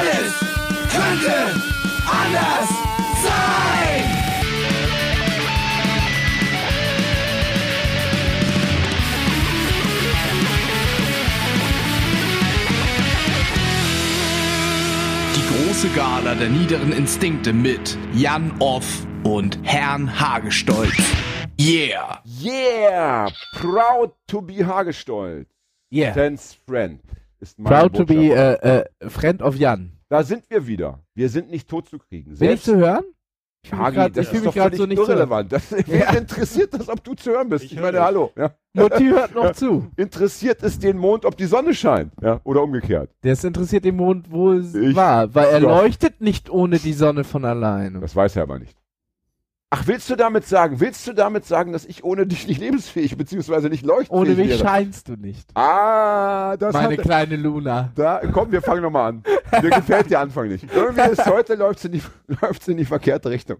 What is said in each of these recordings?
Alles könnte anders sein. Die große Gala der niederen Instinkte mit Jan Off und Herrn Hagestolz. Yeah! Yeah! Proud to be Hagestolz. Yeah. Tens Friend. Ist meine Proud to be Botschaft. äh, äh, Friend of Jan. Da sind wir wieder. Wir sind nicht tot zu kriegen. Bin ich zu hören? Ich Hagi, grad- das ich fühl ist mich doch völlig so nicht irrelevant. Das, wen interessiert das, ob du zu hören bist? Ich, Ich meine, höre hallo. Ja. Mutti hört noch zu. Interessiert es den Mond, ob die Sonne scheint? Ja? Oder umgekehrt? Das interessiert den Mond wohl Ich- wahr, weil er Doch. leuchtet nicht ohne die Sonne von alleine. Das weiß er aber nicht. Ach, willst du damit sagen, willst du damit sagen, dass ich ohne dich nicht lebensfähig bzw. nicht leuchtfähig Ohne mich wäre? scheinst du nicht. Ah, das Meine hat, kleine Luna. da, komm, wir fangen nochmal an. Mir gefällt der Anfang nicht. Irgendwie ist heute läuft's in die, läuft's in die verkehrte Richtung.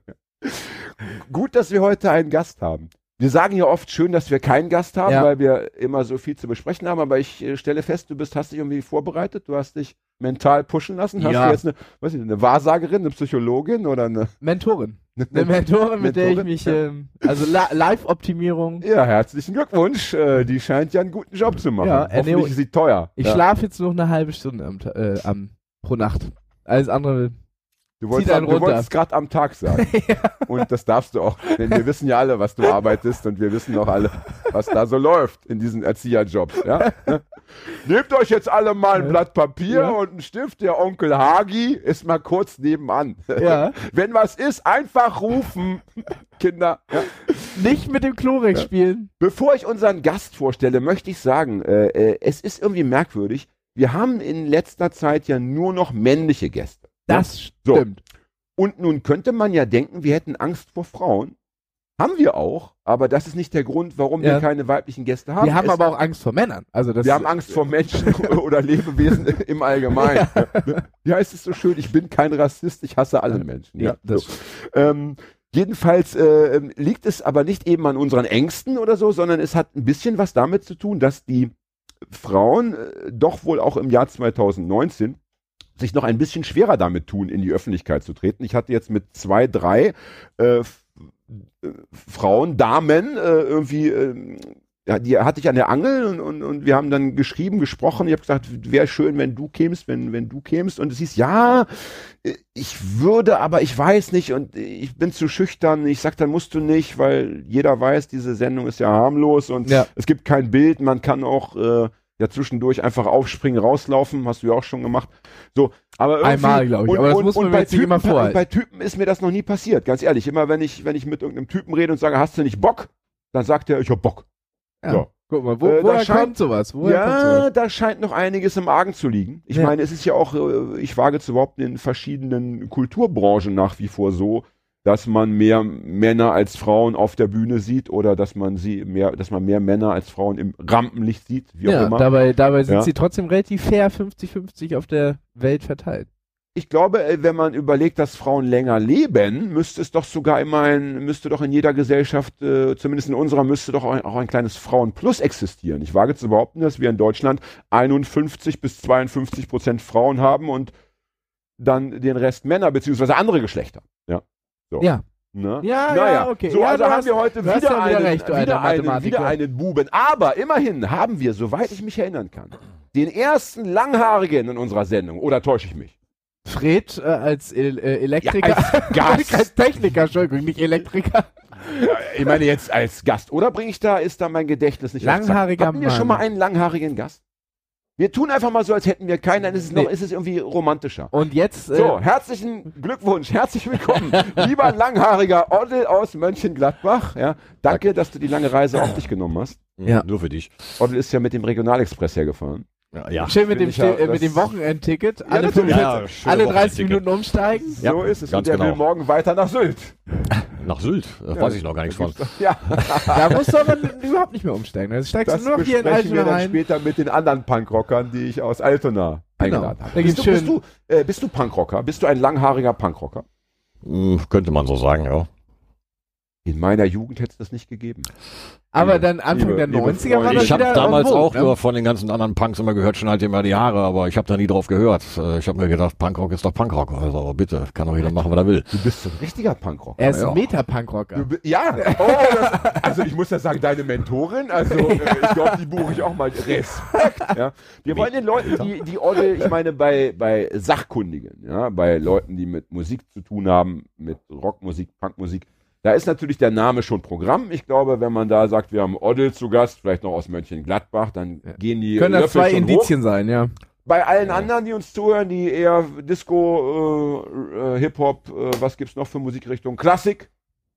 Gut, dass wir heute einen Gast haben. Wir sagen ja oft schön, dass wir keinen Gast haben, Ja. weil wir immer so viel zu besprechen haben, aber ich äh, stelle fest, du bist, hast dich irgendwie vorbereitet, du hast dich mental pushen lassen. Hast Ja. du jetzt eine, weiß ich, eine Wahrsagerin, eine Psychologin oder eine, Mentorin. eine Eine Mentorin, mit der ich Mentorin? mich, ähm, also Live-Optimierung. Ja, herzlichen Glückwunsch. Äh, die scheint ja einen guten Job zu machen. Ja, Hoffentlich ist sie teuer. Ich ja. schlafe jetzt noch eine halbe Stunde am, äh, am, pro Nacht. Alles andere. Du wolltest, du runter. wolltest gerade am Tag sagen. Und das darfst du auch. Denn wir wissen ja alle, was du arbeitest und wir wissen auch alle, was da so läuft in diesen Erzieherjobs. Ja? Nehmt euch jetzt alle mal ein Blatt Papier Ja. und einen Stift. Der Onkel Hagi ist mal kurz nebenan. Ja. Wenn was ist, einfach rufen, Kinder. Ja? Nicht mit dem Chlorex spielen. Bevor ich unseren Gast vorstelle, möchte ich sagen, äh, äh, es ist irgendwie merkwürdig. Wir haben in letzter Zeit ja nur noch männliche Gäste. Das So. stimmt. Und nun könnte man ja denken, wir hätten Angst vor Frauen. Haben wir auch, aber das ist nicht der Grund, warum Ja. wir keine weiblichen Gäste haben. Wir haben Es- aber auch Angst vor Männern. Also das wir haben Angst vor Menschen oder Lebewesen im Allgemeinen. Wie heißt es so schön? Ich bin kein Rassist, ich hasse alle Menschen. Ja, so. ähm, jedenfalls äh, ähm, liegt es aber nicht eben an unseren Ängsten oder so, sondern es hat ein bisschen was damit zu tun, dass die Frauen äh, doch wohl auch im Jahr 2019 sich noch ein bisschen schwerer damit tun, in die Öffentlichkeit zu treten. Ich hatte jetzt mit zwei, drei äh, äh, Frauen, Damen äh, irgendwie, äh, ja, die hatte ich an der Angel und, und, und wir haben dann geschrieben, gesprochen. Ich habe gesagt, wäre schön, wenn du kämst, wenn, wenn du kämst. Und es hieß, ja, äh, ich würde, aber ich weiß nicht und ich bin zu schüchtern. Ich sag, dann musst du nicht, weil jeder weiß, diese Sendung ist ja harmlos und Ja. es gibt kein Bild. Man kann auch äh, ja zwischendurch einfach aufspringen, rauslaufen. Hast du ja auch schon gemacht. So, aber irgendwie, Einmal, glaub ich, aber das muss man mir bei Typen, immer vorhalten. Bei Typen ist mir das noch nie passiert, ganz ehrlich. Immer wenn ich, wenn ich mit irgendeinem Typen rede und sage, hast du nicht Bock? Dann sagt er, ich hab Bock. Ja. So. Guck mal, wo, Äh, woher scheint- kommt sowas? Woher kommt ja, sowas? da scheint noch einiges im Argen zu liegen. Ich Ja. meine, es ist ja auch, äh, ich wage zu behaupten, in verschiedenen Kulturbranchen nach wie vor so, dass man mehr Männer als Frauen auf der Bühne sieht oder dass man sie mehr, dass man mehr Männer als Frauen im Rampenlicht sieht, wie auch Ja, immer. dabei, dabei sind Ja. sie trotzdem relativ fair 50-50 auf der Welt verteilt. Ich glaube, äh, wenn man überlegt, dass Frauen länger leben, müsste es doch sogar immer ein, müsste doch in jeder Gesellschaft, äh, zumindest in unserer, müsste doch auch ein, auch ein kleines Frauenplus existieren. Ich wage zu behaupten, dass wir in Deutschland 51 bis 52 Prozent Frauen haben und dann den Rest Männer beziehungsweise andere Geschlechter. Ja. So. Ja. Ne? Ja, naja. ja, okay. So, Ja, also haben hast- wir heute wieder, ja wieder einen, recht, wieder, einen, wieder einen Buben. Aber immerhin haben wir, soweit ich mich erinnern kann, den ersten Langhaarigen in unserer Sendung. Oder täusche ich mich? Fred äh, als El äh, Elektriker. Ja, als Gast. als Techniker, Entschuldigung, nicht Elektriker. Ich meine jetzt als Gast. Oder bringe ich da, ist da mein Gedächtnis nicht auf Zack? Langhaariger Hatten wir schon mal einen langhaarigen Gast? Wir tun einfach mal so, als hätten wir keinen, dann ist es, noch, Nee. ist es irgendwie romantischer. Und jetzt, äh, So, herzlichen Glückwunsch, herzlich willkommen, lieber langhaariger Oddel aus Mönchengladbach. Ja, danke, dass du die lange Reise auf dich genommen hast. Ja. Nur für dich. Oddel ist ja mit dem Regionalexpress hergefahren. Ja, ja. schön mit dem, ja, äh, mit das- dem Wochenendticket. alle, natürlich. 45 Ja, ja, schöne alle 30 Wochenendticket. Minuten umsteigen. Ja, so ist es. ganz Und er will genau. morgen weiter nach Sylt. Nach Sylt. Da weiß ich noch gar nichts von. Ja, Da musst du aber überhaupt nicht mehr umsteigen. Da steigst das du nur noch hier in besprechen wir Altona dann rein. später mit den anderen Punkrockern, die ich aus Altona eingeladen habe. Bist du, bist, du, äh, bist du Punkrocker? Bist du ein langhaariger Punkrocker? Hm, könnte man so sagen, ja. In meiner Jugend hätte es das nicht gegeben. Aber Liebe- dann Anfang liebe- der liebe 90er war das Ich habe damals en vogue, auch ne? nur von den ganzen anderen Punks immer gehört, schon halt immer die Haare, aber ich habe da nie drauf gehört. Äh, Ich habe mir gedacht, Punkrock ist doch Punkrock. Also bitte, kann doch jeder machen, was er will. Du bist so ein richtiger Punkrocker. Er ist Ja. ein Meta-Punkrocker. Ja, oh, das, also ich muss ja sagen, deine Mentorin, also äh, ich glaube, die buche ich auch mal. Respekt. Ja. Wir wollen den Leuten, die, die Orgel, ich meine, bei, bei Sachkundigen, ja, bei Leuten, die mit Musik zu tun haben, mit Rockmusik, Punkmusik, da ist natürlich der Name schon Programm. Ich glaube, wenn man da sagt, wir haben Oddel zu Gast, vielleicht noch aus Mönchengladbach, dann gehen die Können das Löffel zwei schon hoch. Indizien sein, ja. Bei allen anderen, die uns zuhören, die eher Disco, äh, äh, Hip-Hop, äh, was gibt's noch für Musikrichtungen? Klassik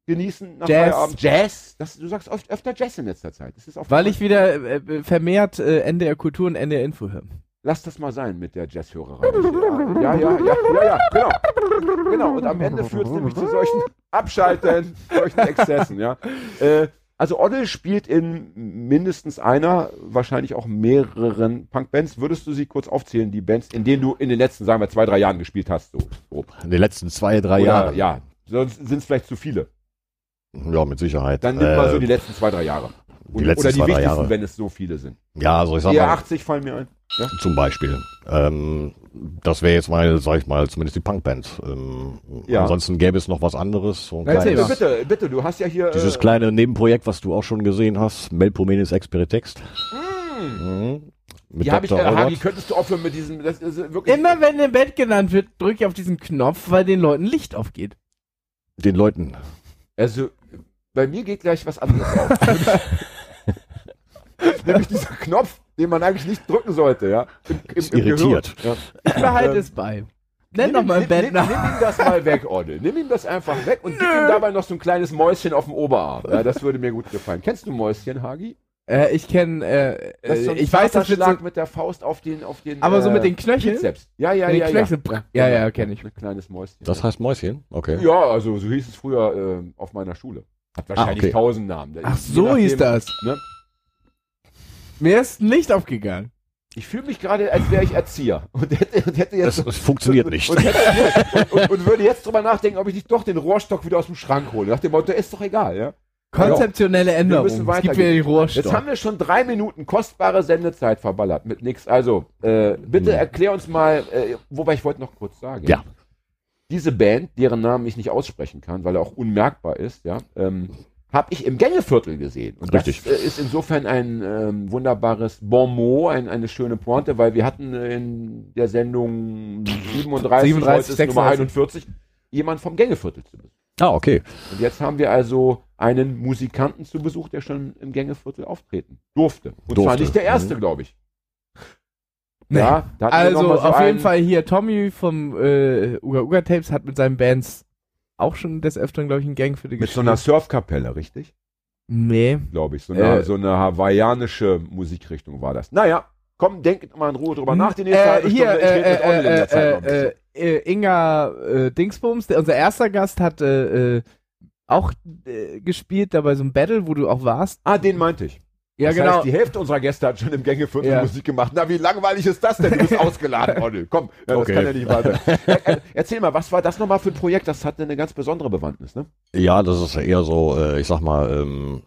genießen nach Jazz. Feierabend. Jazz. Das, du sagst oft, öfter Jazz in letzter Zeit. Weil ich wieder äh, vermehrt äh, NDR Kultur und NDR Info höre. Lass das mal sein mit der Jazzhörerei. Ja, ja, ja, ja, ja, genau. Genau, und am Ende führt es nämlich zu solchen Abschalten, solchen Exzessen, ja. Äh, also Oddel spielt in mindestens einer, wahrscheinlich auch mehreren Punkbands. Würdest du sie kurz aufzählen, die Bands, in denen du in den letzten, sagen wir, zwei, drei Jahren gespielt hast? So, grob. In den letzten zwei, drei Oder, Jahren. Ja, sonst sind es vielleicht zu viele. Ja, mit Sicherheit. Dann nimm mal so Äh, die letzten zwei, drei Jahre. die letzten oder die zwei, wichtigsten, Jahre. wenn es so viele sind. ja, also ich sag mal, 80 fallen mir ein. Ja? zum Beispiel. Ähm, das wäre jetzt mal, sag ich mal, zumindest die Punkband. Ähm, Ja. Ansonsten gäbe es noch was anderes. So ein erzähl kleines, mal. Bitte, bitte, du hast ja hier. dieses äh, kleine Nebenprojekt, was du auch schon gesehen hast, Melpomenes Experitext. Mhm. Mit Ja, hab ich, äh. Hagi, könntest du aufhören mit diesem. Das ist wirklich. Immer wenn im Bett genannt wird, drücke ich auf diesen Knopf, weil den Leuten Licht aufgeht. Den Leuten. Also, bei mir geht gleich was anderes auf. Nämlich dieser Knopf, den man eigentlich nicht drücken sollte, ja. Im, im, Ist im irritiert. Gehirn. Ich behalte es bei. Nenn Nimm doch mal nimm, Band nimm, nimm nach. ihm das mal weg, Ordel. Nimm ihm das einfach weg und gib ihm dabei noch so ein kleines Mäuschen auf dem Oberarm. Ja, das würde mir gut gefallen. Kennst du Mäuschen, Hagi? Äh, ich kenne, äh, so äh, ein ich weiß, das wird so, mit der Faust auf den, auf den. aber so äh, mit den Knöcheln. Bizeps. Ja, ja, Mit den ja, ja. Knöcheln. bra- Ja, ja, kenne ich. Ein kleines Mäuschen. Das heißt Mäuschen? Okay. Ja, also so hieß es früher äh, auf meiner Schule. Hat wahrscheinlich okay. tausend Namen. Ach, so nachdem, hieß das. Ne? Mir ist ein Licht aufgegangen. Ich fühle mich gerade, als wäre ich Erzieher und hätte, und hätte Das, jetzt das funktioniert nicht. Und, hätte, und, und, und würde jetzt drüber nachdenken, ob ich nicht doch den Rohrstock wieder aus dem Schrank hole. Nach dem Motto, ist doch egal, ja. Konzeptionelle Änderung. müssen Es gibt weitergehen. wieder die Rohrstock. Jetzt haben wir schon drei Minuten kostbare Sendezeit verballert mit nix. Also, äh, bitte Hm. erklär uns mal, äh, wobei ich wollte noch kurz sagen. Ja. Diese Band, deren Namen ich nicht aussprechen kann, weil er auch unmerkbar ist, ja, ähm, habe ich im Gängeviertel gesehen. Und Richtig. das äh, ist insofern ein ähm, wunderbares Bon mot, ein, eine schöne Pointe, weil wir hatten in der Sendung 37, 37, heute Nummer 36. 41, jemand vom Gängeviertel zu Besuch. Ah, okay. Und jetzt haben wir also einen Musikanten zu Besuch, der schon im Gängeviertel auftreten durfte. Und zwar Durfte. nicht der erste, Mhm. glaube ich. Nee. Ja, Also so auf jeden Fall hier Tommy vom äh, Uga Uga Tapes hat mit seinen Bands auch schon des Öfteren, glaube ich, einen Gang für die Mit so einer Surfkapelle, richtig? Nee. Glaube ich. So eine, Äh. so eine hawaiianische Musikrichtung war das. Naja, komm, denkt mal in Ruhe drüber nach. Die nächste Äh, halbe hier, Stunde. Ich rede mit Olli in äh, der Zeit noch ein äh, bisschen. äh, äh, Inga äh, Dingsbums, der, unser erster Gast, hat äh, äh, auch äh, gespielt, da bei so einem Battle, wo du auch warst. Ah, den meinte ich. Ja, das genau. heißt, die Hälfte unserer Gäste hat schon im Gängeviertel Ja. Musik gemacht. Na, wie langweilig ist das denn? Du bist ausgeladen, Olli. Komm, ja, das Okay. kann ja nicht weiter. Äh, äh, Erzähl mal, was war das nochmal für ein Projekt? Das hatte eine ganz besondere Bewandtnis, ne? Ja, das ist ja eher so, äh, ich sag mal, ähm,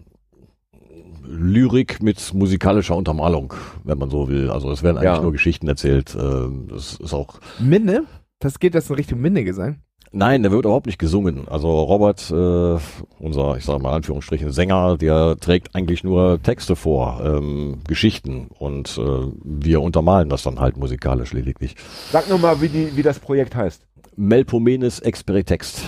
Lyrik mit musikalischer Untermalung, wenn man so will. Also es werden eigentlich Ja. nur Geschichten erzählt. Ähm, das ist auch. Minne? Das geht das in Richtung Minne gesang? Nein, der wird überhaupt nicht gesungen. Also Robert, äh, unser, ich sag mal Anführungsstrichen Sänger, der trägt eigentlich nur Texte vor, ähm, Geschichten und äh, wir untermalen das dann halt musikalisch lediglich. Sag nochmal, wie, die, wie das Projekt heißt. Melpomenes Experitext.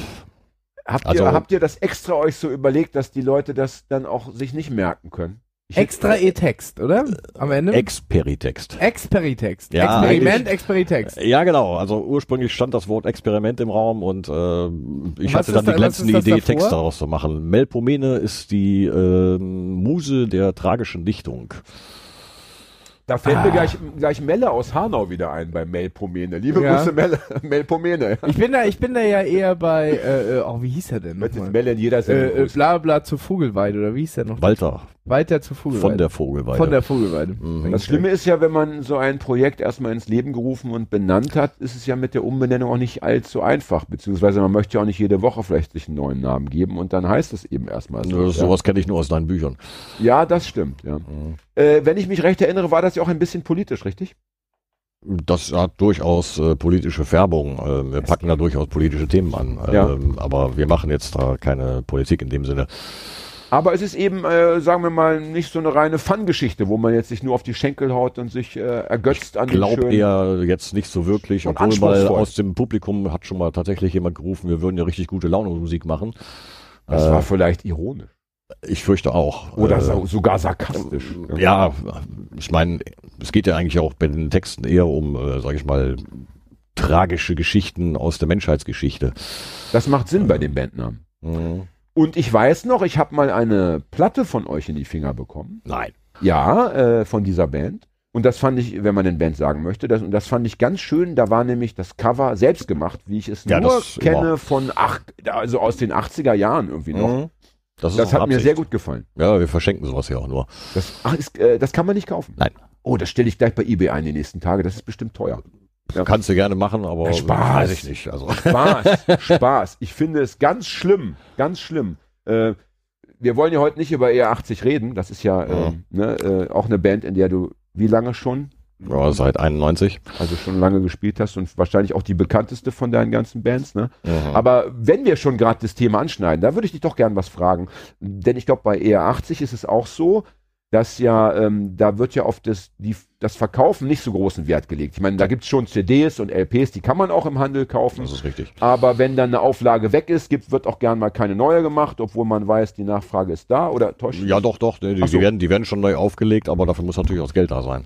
Habt, Also- ihr, habt ihr das extra euch so überlegt, dass die Leute das dann auch sich nicht merken können? Ich Extra E-Text, oder? Am Ende? Experitext. Experitext. Ja, Experiment, Experitext. Ja, genau. Also ursprünglich stand das Wort Experiment im Raum und äh, ich hatte dann da- die glänzende Idee, davor? Text daraus zu machen. Melpomene ist die ähm, Muse der tragischen Dichtung. Da fällt Ah. mir gleich, gleich Melle aus Hanau wieder ein bei Melpomene. Liebe Ja. Grüße, Melle, Melpomene. Ich bin da, ich bin da ja eher bei, äh, äh, oh, wie hieß er denn? Melle in jeder Sendung Äh, äh, bla bla zur Vogelweide, oder wie hieß der noch? Walter. Weiter zur Vogelweide. Von der Vogelweide. Von der Vogelweide. Mhm. Das Schlimme ist ja, wenn man so ein Projekt erstmal ins Leben gerufen und benannt hat, ist es ja mit der Umbenennung auch nicht allzu einfach. Beziehungsweise man möchte ja auch nicht jede Woche vielleicht sich einen neuen Namen geben und dann heißt es eben erstmal so. Ja. sowas kenne ich nur aus deinen Büchern. ja, das stimmt, ja. Äh, wenn ich mich recht erinnere, war das ja auch ein bisschen politisch, richtig? Das hat durchaus äh, politische Färbung. Äh, wir packen da durchaus politische Themen an. Ja. Ähm, aber wir machen jetzt da keine Politik in dem Sinne. Aber es ist eben, äh, sagen wir mal, nicht so eine reine Fun-Geschichte, wo man jetzt sich nur auf die Schenkel haut und sich äh, ergötzt an den schönen... eher jetzt nicht so wirklich, Und obwohl mal aus dem Publikum hat schon mal tatsächlich jemand gerufen, wir würden ja richtig gute Laune Musik machen. Das Äh, war vielleicht ironisch. Ich fürchte auch. Oder Äh, so, sogar sarkastisch. Ja, ich meine, es geht ja eigentlich auch bei den Texten eher um, äh, sag ich mal, tragische Geschichten aus der Menschheitsgeschichte. Das macht Sinn bei dem Bandnamen. Mhm. Und ich weiß noch, ich habe mal eine Platte von euch in die Finger bekommen. Nein. Ja, äh, von dieser Band. Und das fand ich, wenn man den Band sagen möchte, das, und das fand ich ganz schön. Da war nämlich das Cover selbst gemacht, wie ich es Ja, nur das kenne immer. von, ach, also aus den 80er Jahren irgendwie noch. Mhm. Das, ist Das hat mir Absicht. sehr gut gefallen. Ja, wir verschenken sowas ja auch nur. Das, ach, ist, äh, das kann man nicht kaufen. Nein. Oh, das stelle ich gleich bei eBay ein die nächsten Tage. Das ist bestimmt teuer. Ja. Kannst du gerne machen, aber Spaß. weiß ich nicht. Also Spaß, Spaß. Ich finde es ganz schlimm, ganz schlimm. Äh, wir wollen ja heute nicht über ER80 reden. Das ist ja, Ja. ähm, ne, äh, auch eine Band, in der du wie lange schon? ja, seit 91. Also schon lange gespielt hast und wahrscheinlich auch die bekannteste von deinen ganzen Bands, ne? Mhm. Aber wenn wir schon gerade das Thema anschneiden, da würde ich dich doch gern was fragen. Denn ich glaube, bei ER80 ist es auch so, dass ja, ähm, da wird ja auf das, die, das Verkaufen nicht so großen Wert gelegt. Ich meine, da gibt's schon CDs und LPs, die kann man auch im Handel kaufen. Das ist richtig. Aber wenn dann eine Auflage weg ist, gibt, wird auch gern mal keine neue gemacht, obwohl man weiß, die Nachfrage ist da oder täuscht Ja, doch, doch. Die, Ach die, so. werden, die werden schon neu aufgelegt, aber dafür muss natürlich auch das Geld da sein.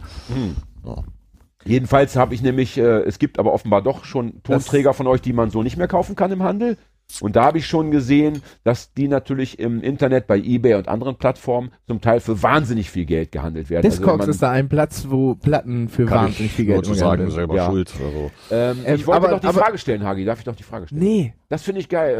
Jedenfalls habe ich nämlich, äh, es gibt aber offenbar doch schon Tonträger von euch, die man so nicht mehr kaufen kann im Handel. Und da habe ich schon gesehen, dass die natürlich im Internet bei eBay und anderen Plattformen zum Teil für wahnsinnig viel Geld gehandelt werden. Discogs man- ist da ein Platz, wo Platten für Kann wahnsinnig ich viel Geld nur zu sagen, selber Ja. schuld. Also. ähm, Ähm, ich wollte aber- doch die aber- Frage stellen, Hagi. Darf ich doch die Frage stellen? Nee. Das finde ich geil.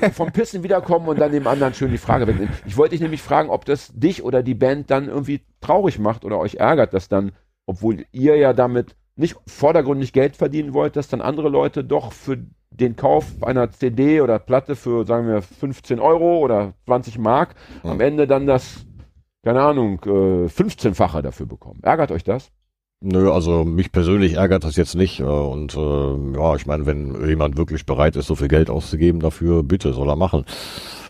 Äh, äh, vom Pissen wiederkommen und dann dem anderen schön die Frage wegnehmen. Ich wollte dich nämlich fragen, ob das dich oder die Band dann irgendwie traurig macht oder euch ärgert, dass dann, obwohl ihr ja damit nicht vordergründig Geld verdienen wollt, dass dann andere Leute doch für den Kauf einer CD oder Platte für, sagen wir, 15 Euro oder 20 Mark Ja. am Ende dann das, keine Ahnung, äh, 15-fache dafür bekommen. Ärgert euch das? Nö, also mich persönlich ärgert das jetzt nicht. äh, Und äh, ja, ich meine, wenn jemand wirklich bereit ist, so viel Geld auszugeben dafür, bitte, soll er machen.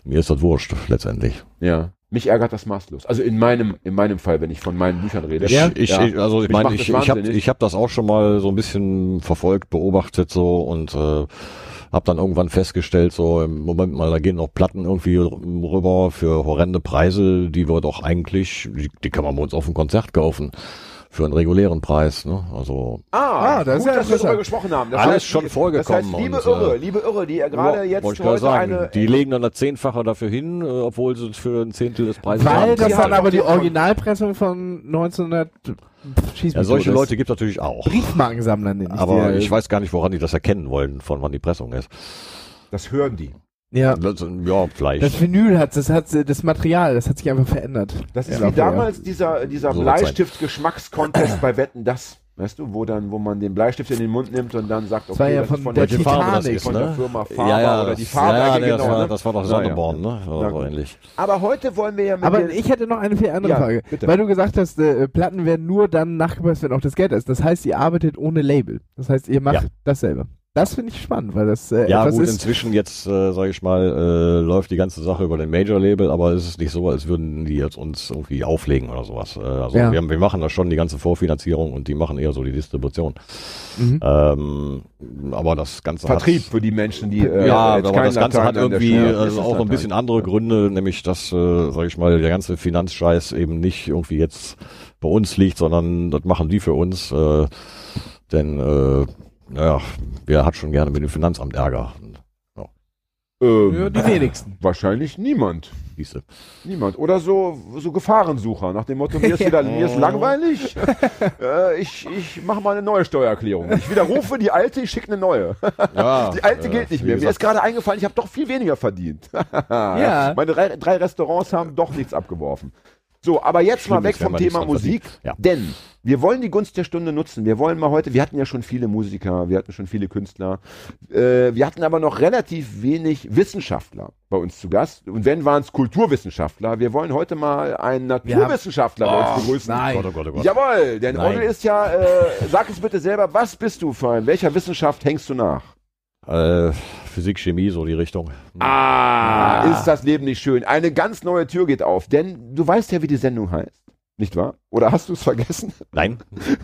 Mir ist das wurscht, letztendlich. Ja. Mich ärgert das maßlos. Also in meinem, in meinem Fall, wenn ich von meinen Büchern rede. Ich, ich, Ja. ich, also ich meine, ich, ich habe ich hab das auch schon mal so ein bisschen verfolgt, beobachtet so und äh, habe dann irgendwann festgestellt, so im Moment mal, da gehen noch Platten irgendwie rüber für horrende Preise, die wir doch eigentlich, die, die kann man bei uns auf dem Konzert kaufen. Für einen regulären Preis, ne? Also Ah, Ah, das ist gut, ja dass wir darüber gesprochen haben. Das Alles heißt, schon vorgekommen Das heißt, liebe und, Irre, äh, liebe Irre, die ja gerade jetzt wollte ich gerade heute sagen, eine... die legen dann das Zehnfache dafür hin, äh, obwohl sie für ein Zehntel des Preises Weil haben. das Sie dann aber die Originalpressung von 1900 Schieß ja, solche das- Leute gibt es natürlich auch. Briefmarkensammler nenne ich Aber die. ich weiß gar nicht, woran die das erkennen wollen, von wann die Pressung ist. das hören die. Ja. Das, ja, vielleicht. Das Vinyl hat, das hat, das Material, das hat sich einfach verändert. Das ist Ja, wie damals dieser, dieser So. Bleistift-Geschmackskontest bei Wetten, das. Weißt du, wo dann, wo man den Bleistift in den Mund nimmt und dann sagt, Das war ja das von ist von der der, Welche Farbe das Titanic, ist, von ne? der Firma Faber ja, ja, oder die das- Farbe, ja, ja, genau. das, war, ne? das war doch Ja, Sonneborn, ne? Ja, Ja, so ähnlich. Aber heute wollen wir ja mit Aber den, ich hätte noch eine viel andere Ja, Frage. bitte. Weil du gesagt hast, äh, Platten werden nur dann nachgepresst, wenn auch das Geld ist. Das heißt, ihr arbeitet ohne Label. Das heißt, ihr macht Ja. das selber. Das finde ich spannend, weil das äh, Ja, etwas gut, ist. inzwischen jetzt, äh, sage ich mal, äh, läuft die ganze Sache über den Major-Label, aber es ist nicht so, als würden die jetzt uns irgendwie auflegen oder sowas. Äh, also Ja. wir, haben- wir machen da schon die ganze Vorfinanzierung und die machen eher so die Distribution. Mhm. Ähm, aber das Ganze Vertrieb hat... für die Menschen, die äh, ja, jetzt aber das Ganze Latein hat irgendwie es auch ein bisschen andere Gründe, nämlich dass, äh, sage ich mal, der ganze Finanzscheiß eben nicht irgendwie jetzt bei uns liegt, sondern das machen die für uns. Äh, denn, äh, naja, wer hat schon gerne mit dem Finanzamt Ärger? Ähm, ja, die wenigsten. Wahrscheinlich niemand. Siehste. Niemand. Oder so, so Gefahrensucher, nach dem Motto, mir ist, wieder, mir ist langweilig, äh, ich, ich mache mal eine neue Steuererklärung. Ich widerrufe die alte, ich schicke eine neue. Ja, Die alte äh, gilt nicht mehr. Mir gesagt, ist gerade eingefallen, ich habe doch viel weniger verdient. Ja. Meine drei, drei Restaurants haben doch nichts abgeworfen. So, aber jetzt mal Schlimm weg ist, wenn vom Thema Musik. Ja. denn wir wollen die Gunst der Stunde nutzen. Wir wollen mal heute, wir hatten ja schon viele Musiker, wir hatten schon viele Künstler, äh, wir hatten aber noch relativ wenig Wissenschaftler bei uns zu Gast. Und wenn waren es Kulturwissenschaftler. Wir wollen heute mal einen Naturwissenschaftler bei uns begrüßen. nein. Gott, oh Gott, oh Gott. Jawohl, denn Nein. Odel ist ja, äh, sag es bitte selber, was bist du für ein, welcher Wissenschaft hängst du nach? Äh, Physik, Chemie, so die Richtung. Ah, ist das Leben nicht schön. Eine ganz neue Tür geht auf, denn du weißt ja, wie die Sendung heißt. Nicht wahr? Oder hast du es vergessen? Nein?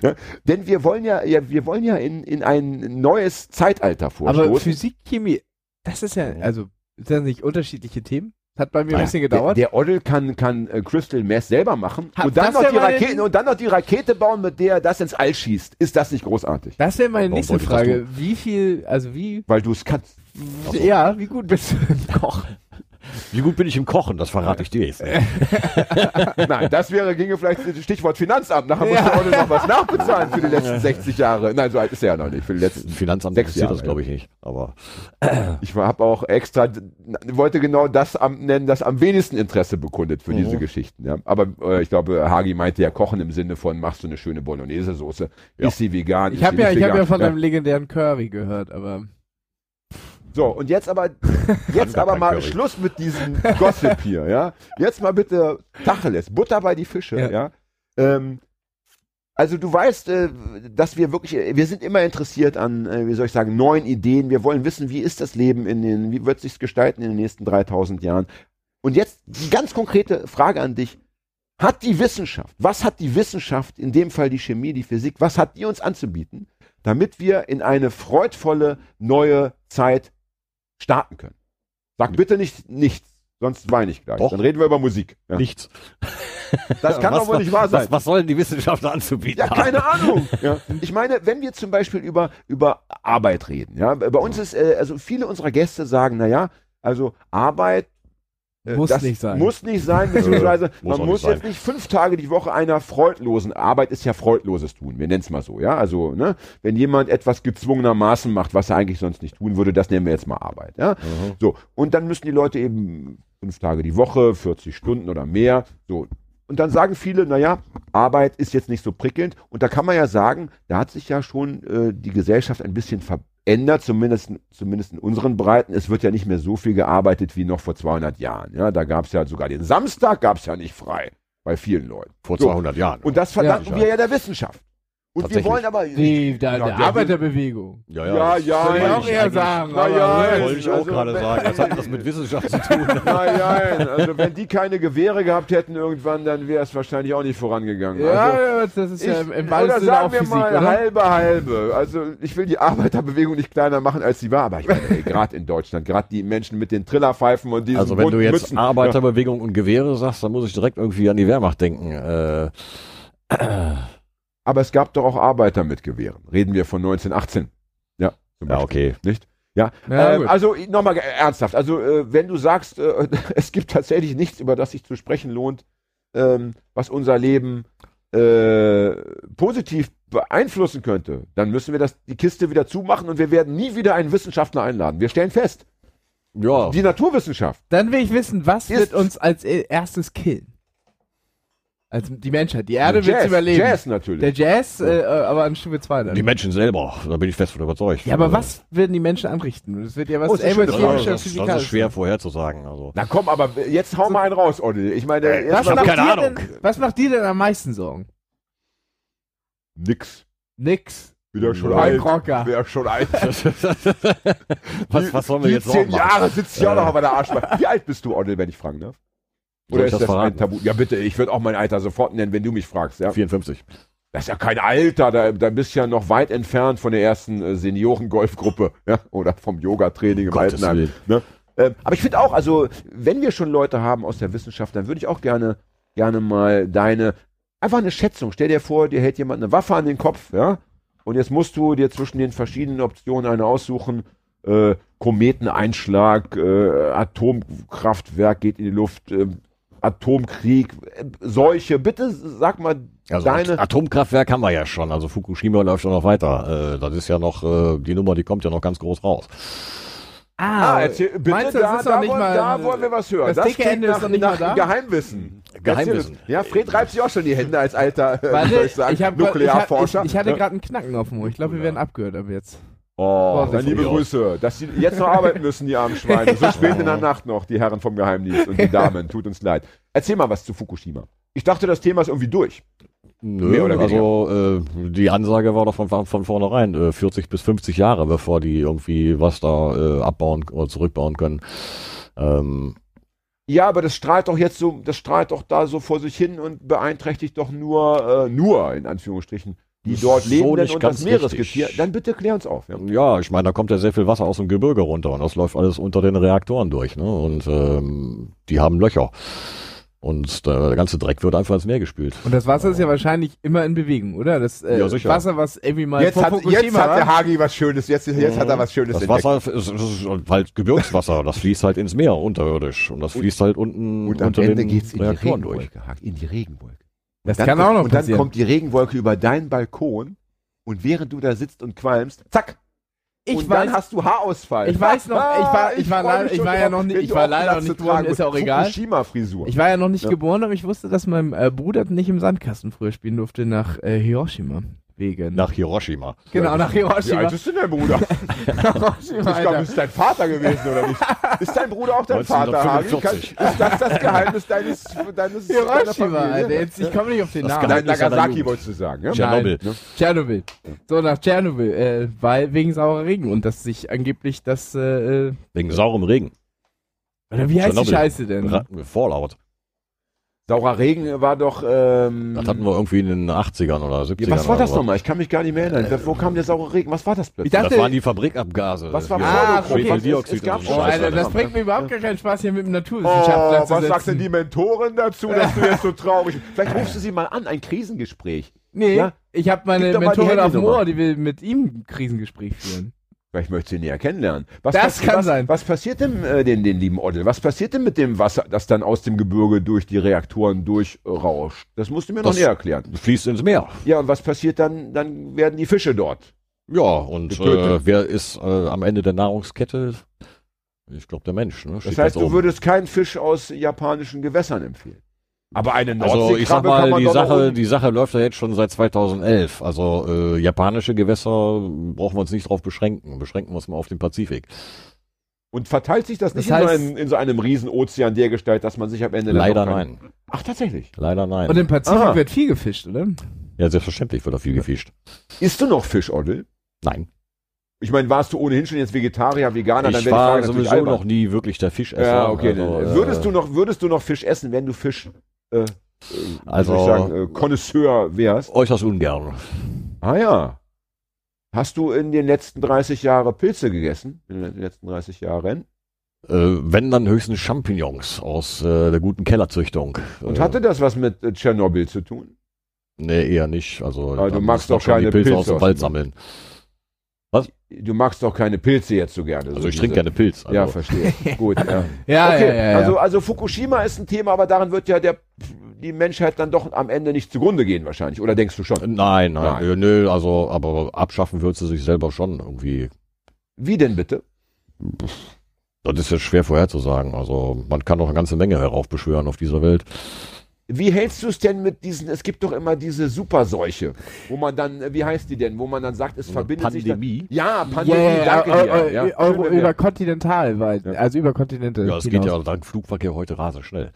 Ja, denn wir wollen ja, ja wir wollen ja in, in ein neues Zeitalter vorstoßen. Aber Physik, Chemie, das ist ja, also, ist das nicht unterschiedliche Themen? Hat bei mir ein bisschen der, gedauert. der Oddel kann, kann äh, Crystal Mess selber machen Ha, und dann, noch die Raketen, und dann noch die Rakete bauen, mit der er das ins All schießt. Ist das nicht großartig? das wäre meine Warum nächste Frage. Wie viel, also wie, Weil du es kannst. Ach so. ja, wie gut bist du im Kochen? Wie gut bin ich im Kochen? Das verrate ich dir jetzt. Nein, das wäre, ginge vielleicht Stichwort Finanzamt. Nachher muss Ja. der Oddel noch was nachbezahlen für die letzten 60 Jahre. Nein, so alt ist er ja noch nicht. Für die letzten Finanzamt Sechs interessiert das, Jahre, glaube ich, nicht. Aber Ich habe auch extra, wollte genau das am, nennen, das am wenigsten Interesse bekundet für diese Mhm. Geschichten. Ja. Aber äh, ich glaube, Hagi meinte ja Kochen im Sinne von, machst du eine schöne Bolognese-Soße, Ja. ist sie vegan, Ich ist habe ja, ich habe ja von deinem legendären Curry gehört, aber So, und jetzt aber, jetzt aber mal Curry. Schluss mit diesem Gossip hier, ja. Jetzt mal bitte Tacheles, Butter bei die Fische, ja. Ja. Ähm, also du weißt, äh, dass wir wirklich, äh, wir sind immer interessiert an, äh, wie soll ich sagen, neuen Ideen. Wir wollen wissen, wie ist das Leben in den, wie wird sich's gestalten in den nächsten 3000 Jahren. Und jetzt die ganz konkrete Frage an dich. Hat die Wissenschaft, was hat die Wissenschaft, in dem Fall die Chemie, die Physik, was hat die uns anzubieten, damit wir in eine freudvolle neue Zeit starten können? Sag bitte nicht nichts, sonst weine ich gleich. Doch. Dann reden wir über Musik. Ja. nichts. Das kann doch wohl nicht wahr sein. Was, was sollen die Wissenschaftler anzubieten Ja, keine Ahnung. Ja. Ich meine, wenn wir zum Beispiel über, über Arbeit reden, ja, bei uns ist, äh, also viele unserer Gäste sagen, na ja, also Arbeit Muss das nicht sein. Muss nicht sein, beziehungsweise Muss man muss nicht jetzt nicht fünf Tage die Woche einer freudlosen Arbeit ist ja freudloses tun. Wir nennen es mal so, ja. Also, ne, wenn jemand etwas gezwungenermaßen macht, was er eigentlich sonst nicht tun würde, das nennen wir jetzt mal Arbeit, ja. Mhm. So, und dann müssen die Leute eben fünf Tage die Woche, 40 Stunden oder mehr, so. Und dann sagen viele, naja, Arbeit ist jetzt nicht so prickelnd. Und da kann man ja sagen, da hat sich ja schon äh, die Gesellschaft ein bisschen verändert, zumindest, zumindest in unseren Breiten. Es wird ja nicht mehr so viel gearbeitet wie noch vor 200 Jahren. Ja, da gab es ja sogar den Samstag, gab es ja nicht frei bei vielen Leuten. Vor So. 200 Jahren. Und das verdanken Ja. wir ja der Wissenschaft. Und wir wollen aber... die, der, Ja, der Arbeiterbewegung. ja, Ja, das ja, Würde ich ja, auch eher sagen. Na aber- ja, wollte ich auch Also, gerade wenn- sagen. Was hat das mit Wissenschaft zu tun? Nein, nein, also wenn die keine Gewehre gehabt hätten irgendwann, dann wäre es wahrscheinlich auch nicht vorangegangen. Ja, also, ja, das ist ja im, im oder sagen auch wir Physik, mal oder? halbe, halbe. Also ich will die Arbeiterbewegung nicht kleiner machen, als sie war, aber ich meine, gerade in Deutschland, gerade die Menschen mit den Trillerpfeifen und diesen Also wenn du jetzt Mützen. Arbeiterbewegung und Gewehre sagst, dann muss ich direkt irgendwie an die Wehrmacht denken. Äh, Ja, aber es gab doch auch Arbeiter mit Gewehren. Reden wir von 1918. Ja, zum ja, okay. Nicht? Ja, Ja, ähm, also nochmal ernsthaft. Also äh, wenn du sagst, äh, es gibt tatsächlich nichts, über das sich zu sprechen lohnt, ähm, was unser Leben äh, positiv beeinflussen könnte, dann müssen wir das, die Kiste wieder zumachen und wir werden nie wieder einen Wissenschaftler einladen. Wir stellen fest, Ja, die Naturwissenschaft. Dann will ich wissen, was wird uns als e- erstes killen? Also die Menschheit. Die Erde wird Jazz, überleben. Jazz natürlich. Der Jazz, äh, aber an Stufe 2 dann. die Menschen selber, da bin ich fest von überzeugt. ja, aber Äh, was werden die Menschen anrichten? Das wird ja was Oh, Das, das, evolutionärischer das, das Physikalisches. ist schwer vorherzusagen. Also. Na komm, aber jetzt hau mal einen raus, Odil. Ich meine, Äh, Was Ich macht, keine dir Ahnung. denn, was macht dir denn am meisten Sorgen? nix. Nix. Wieder schon Nein, alt. Rocker. Wer schon alt. was, was sollen wir die jetzt zehn noch machen? Jahre sitzt ja auch Äh. noch auf der Arschbacke. Wie alt bist du, Odil, wenn ich fragen darf? Oder ist das das, ein verraten? Tabu? Ja, bitte, ich würde auch mein Alter sofort nennen, wenn du mich fragst. Ja? 54. Das ist ja kein Alter, da, da bist du ja noch weit entfernt von der ersten äh, Senioren-Golfgruppe ja? oder vom Yoga-Training im Gottes Altenheim. Ne? Ähm, aber ich finde auch, also wenn wir schon Leute haben aus der Wissenschaft, dann würde ich auch gerne, gerne mal deine, einfach eine Schätzung. Stell dir vor, dir hält jemand eine Waffe an den Kopf, ja, und jetzt musst du dir zwischen den verschiedenen Optionen eine aussuchen. Äh, Kometeneinschlag, äh, Atomkraftwerk geht in die Luft, äh, Atomkrieg, Seuche. Bitte sag mal Also deine. At Atomkraftwerk haben wir ja schon. Also Fukushima läuft schon noch weiter. Äh, das ist ja noch, äh, die Nummer, die kommt ja noch ganz groß raus. Ah, erzähl, bitte, meinst du, das da, da, nicht wollen, mal, da wollen wir was hören. das dicke klingt Ende ist nach, noch nicht nach mal da? Geheimwissen. Geheimwissen. Erzähl- Ja, Fred reibt sich auch schon die Hände als alter äh, Warte, soll ich sagen, ich, Nuklearforscher. Ich, ich hatte Ja. gerade einen Knacken auf dem Ohr. Ich glaube, wir werden abgehört ab jetzt. Oh, Vorsicht. dann liebe. Grüße, dass Sie jetzt noch arbeiten müssen, die armen Schweine. So spät in der Nacht noch, die Herren vom Geheimdienst und die Damen. Tut uns leid. Erzähl mal was zu Fukushima. Ich dachte, das Thema ist irgendwie durch. Nö, also äh, die Ansage war doch von, von vornherein äh, 40 bis 50 Jahre, bevor die irgendwie was da äh, abbauen oder zurückbauen können. Ähm, Ja, aber das strahlt doch jetzt so, das strahlt doch da so vor sich hin und beeinträchtigt doch nur, äh, nur in Anführungsstrichen, die dort So nicht und das Meeresgetier. richtig. Dann bitte klär uns auf. Ja. ja, ich meine, da kommt ja sehr viel Wasser aus dem Gebirge runter und das läuft alles unter den Reaktoren durch. Ne? Und ähm, die haben Löcher. Und der, ganze Dreck wird einfach ins Meer gespült. Und das Wasser ist ja wahrscheinlich immer in Bewegung, oder? Das äh, Ja, sicher. Wasser, was irgendwie mal Jetzt, vor hat, jetzt hat der. Hagi was Schönes, jetzt, jetzt hat er was Schönes Das entdeckt. Wasser ist, ist halt Gebirgswasser, das fließt halt ins Meer unterirdisch und das fließt halt unten Und am unter Ende den geht's in die Reaktoren durch. Regenwolke, Hagi, in die Regenwolke. Das Dann kann kommt, auch noch Und dann passieren. kommt die Regenwolke über deinen Balkon und während du da sitzt und qualmst, zack, ich und weiß, dann hast du Haarausfall. Ich weiß noch, ich war- ich war freu leider- ich war ja noch nicht- ich war leider noch nicht geboren, ist ja auch egal. Fukushima-Frisur. ich war ja noch nicht Ja. geboren, aber ich wusste, dass mein äh, Bruder nicht im Sandkasten früher spielen durfte nach äh, Hiroshima. Wegen. Nach Hiroshima. genau, nach Wie Hiroshima. alt ist denn dein Bruder? Hiroshima, Ich glaube, ist dein Vater gewesen, oder nicht? Ist dein Bruder auch dein Vater, Hagi? Kann- 1945. Ist das das Geheimnis deines, deines Hiroshima? Alter. Jetzt, ich komme nicht auf den Das Namen. Nein, Nagasaki wolltest du sagen, ja? Tschernobyl. Ne? Tschernobyl. So, nach Tschernobyl, äh, weil wegen saurer Regen und dass sich angeblich das, äh, äh, Wegen saurem Regen. oder wie heißt die Tschernobyl. Scheiße denn? Fallout. Saurer Regen war doch. Ähm, Das hatten wir irgendwie in den 80ern oder 70ern. ja, was war das nochmal? Ich kann mich gar nicht mehr erinnern. Wo kam der saure Regen? Was war das plötzlich? Ich dachte- Das waren die Fabrikabgase. Was war Ah, okay. Schwefeldioxid Es- es gab so Oh, schon- Scheiße. Alter, das bringt mir überhaupt gar keinen Spaß, hier mit dem Oh, Naturwissenschaftler zu was sitzen. sagt denn die Mentorin dazu, dass du jetzt so traurig bist? Vielleicht rufst du sie mal an, ein Krisengespräch. Nee, Ja? ich habe meine Mentorin auf dem. Ohr, die will mit ihm ein Krisengespräch führen. Vielleicht möchtest du ihn näher kennenlernen. Was Das kann was, sein. Was passiert denn äh, den, den lieben Oddel? Was passiert denn mit dem Wasser, das dann aus dem Gebirge durch die Reaktoren durchrauscht? Das musst du mir noch Das- näher erklären. Fließt ins Meer. Ja, und was passiert dann? Dann werden die Fische dort. Ja, und äh, wer ist äh, am Ende der Nahrungskette? Ich glaube, der Mensch. Ne? Das heißt, du oben. würdest keinen Fisch aus japanischen Gewässern empfehlen. Aber eine Also ich sag mal, man die Sache, die Sache läuft ja jetzt schon seit 2011. Also äh, japanische Gewässer brauchen wir uns nicht drauf beschränken. Beschränken wir uns mal auf den Pazifik. Und verteilt sich das nicht Das in, so heißt- einem, in so einem riesen Ozean dergestalt, dass man sich am Ende dann Leider nein. Ach, tatsächlich. Leider nein. Und im Pazifik Aha. wird viel gefischt, oder? ja, selbstverständlich wird da viel gefischt. Isst du noch Fisch, Oddel? Nein. Ich meine, warst du ohnehin schon jetzt Vegetarier, Veganer, dann ich wäre die war Frage natürlich sowieso noch nie wirklich der Fischesser. Ja, okay. Also, äh, würdest, du noch, würdest du noch Fisch essen, wenn du Fisch, äh, Also- also, ich sagen, äh, Connoisseur wärst? Äußerst ungern. Ah ja. Hast du in den letzten 30 Jahren Pilze gegessen? In den letzten 30 Jahren? Äh, wenn dann höchstens Champignons aus äh, der guten Kellerzüchtung. Und äh, hatte das was mit äh, Tschernobyl zu tun? Nee, eher nicht. Also Ah, du magst doch keine Pilze Pilze aus dem aus Wald dem- sammeln. Du magst doch keine Pilze jetzt so gerne. Also so ich trinke gerne Pilz. Also Ja, verstehe. Gut, ja. Ja, okay, ja, ja, ja. Also, also Fukushima ist ein Thema, aber daran wird ja der, die Menschheit dann doch am Ende nicht zugrunde gehen wahrscheinlich. Oder denkst du schon? Nein, nein, Nein. äh, nö, also, aber abschaffen wird sie sich selber schon irgendwie. Wie denn bitte? Das ist jetzt schwer vorherzusagen. Also, man kann doch eine ganze Menge heraufbeschwören auf dieser Welt. Wie hältst du es denn mit diesen, es gibt doch immer diese Superseuche, wo man dann, äh, wie heißt die denn, wo man dann sagt, es eine verbindet sich Pandemie? dann. Ja, Ja, Pandemie, ja, danke ja, dir. eu- ja. eu- Euro Schön, wenn wir- über Kontinental, weil, Ja. also über Kontinente. Ja, es geht ja dank Flugverkehr heute rasend schnell.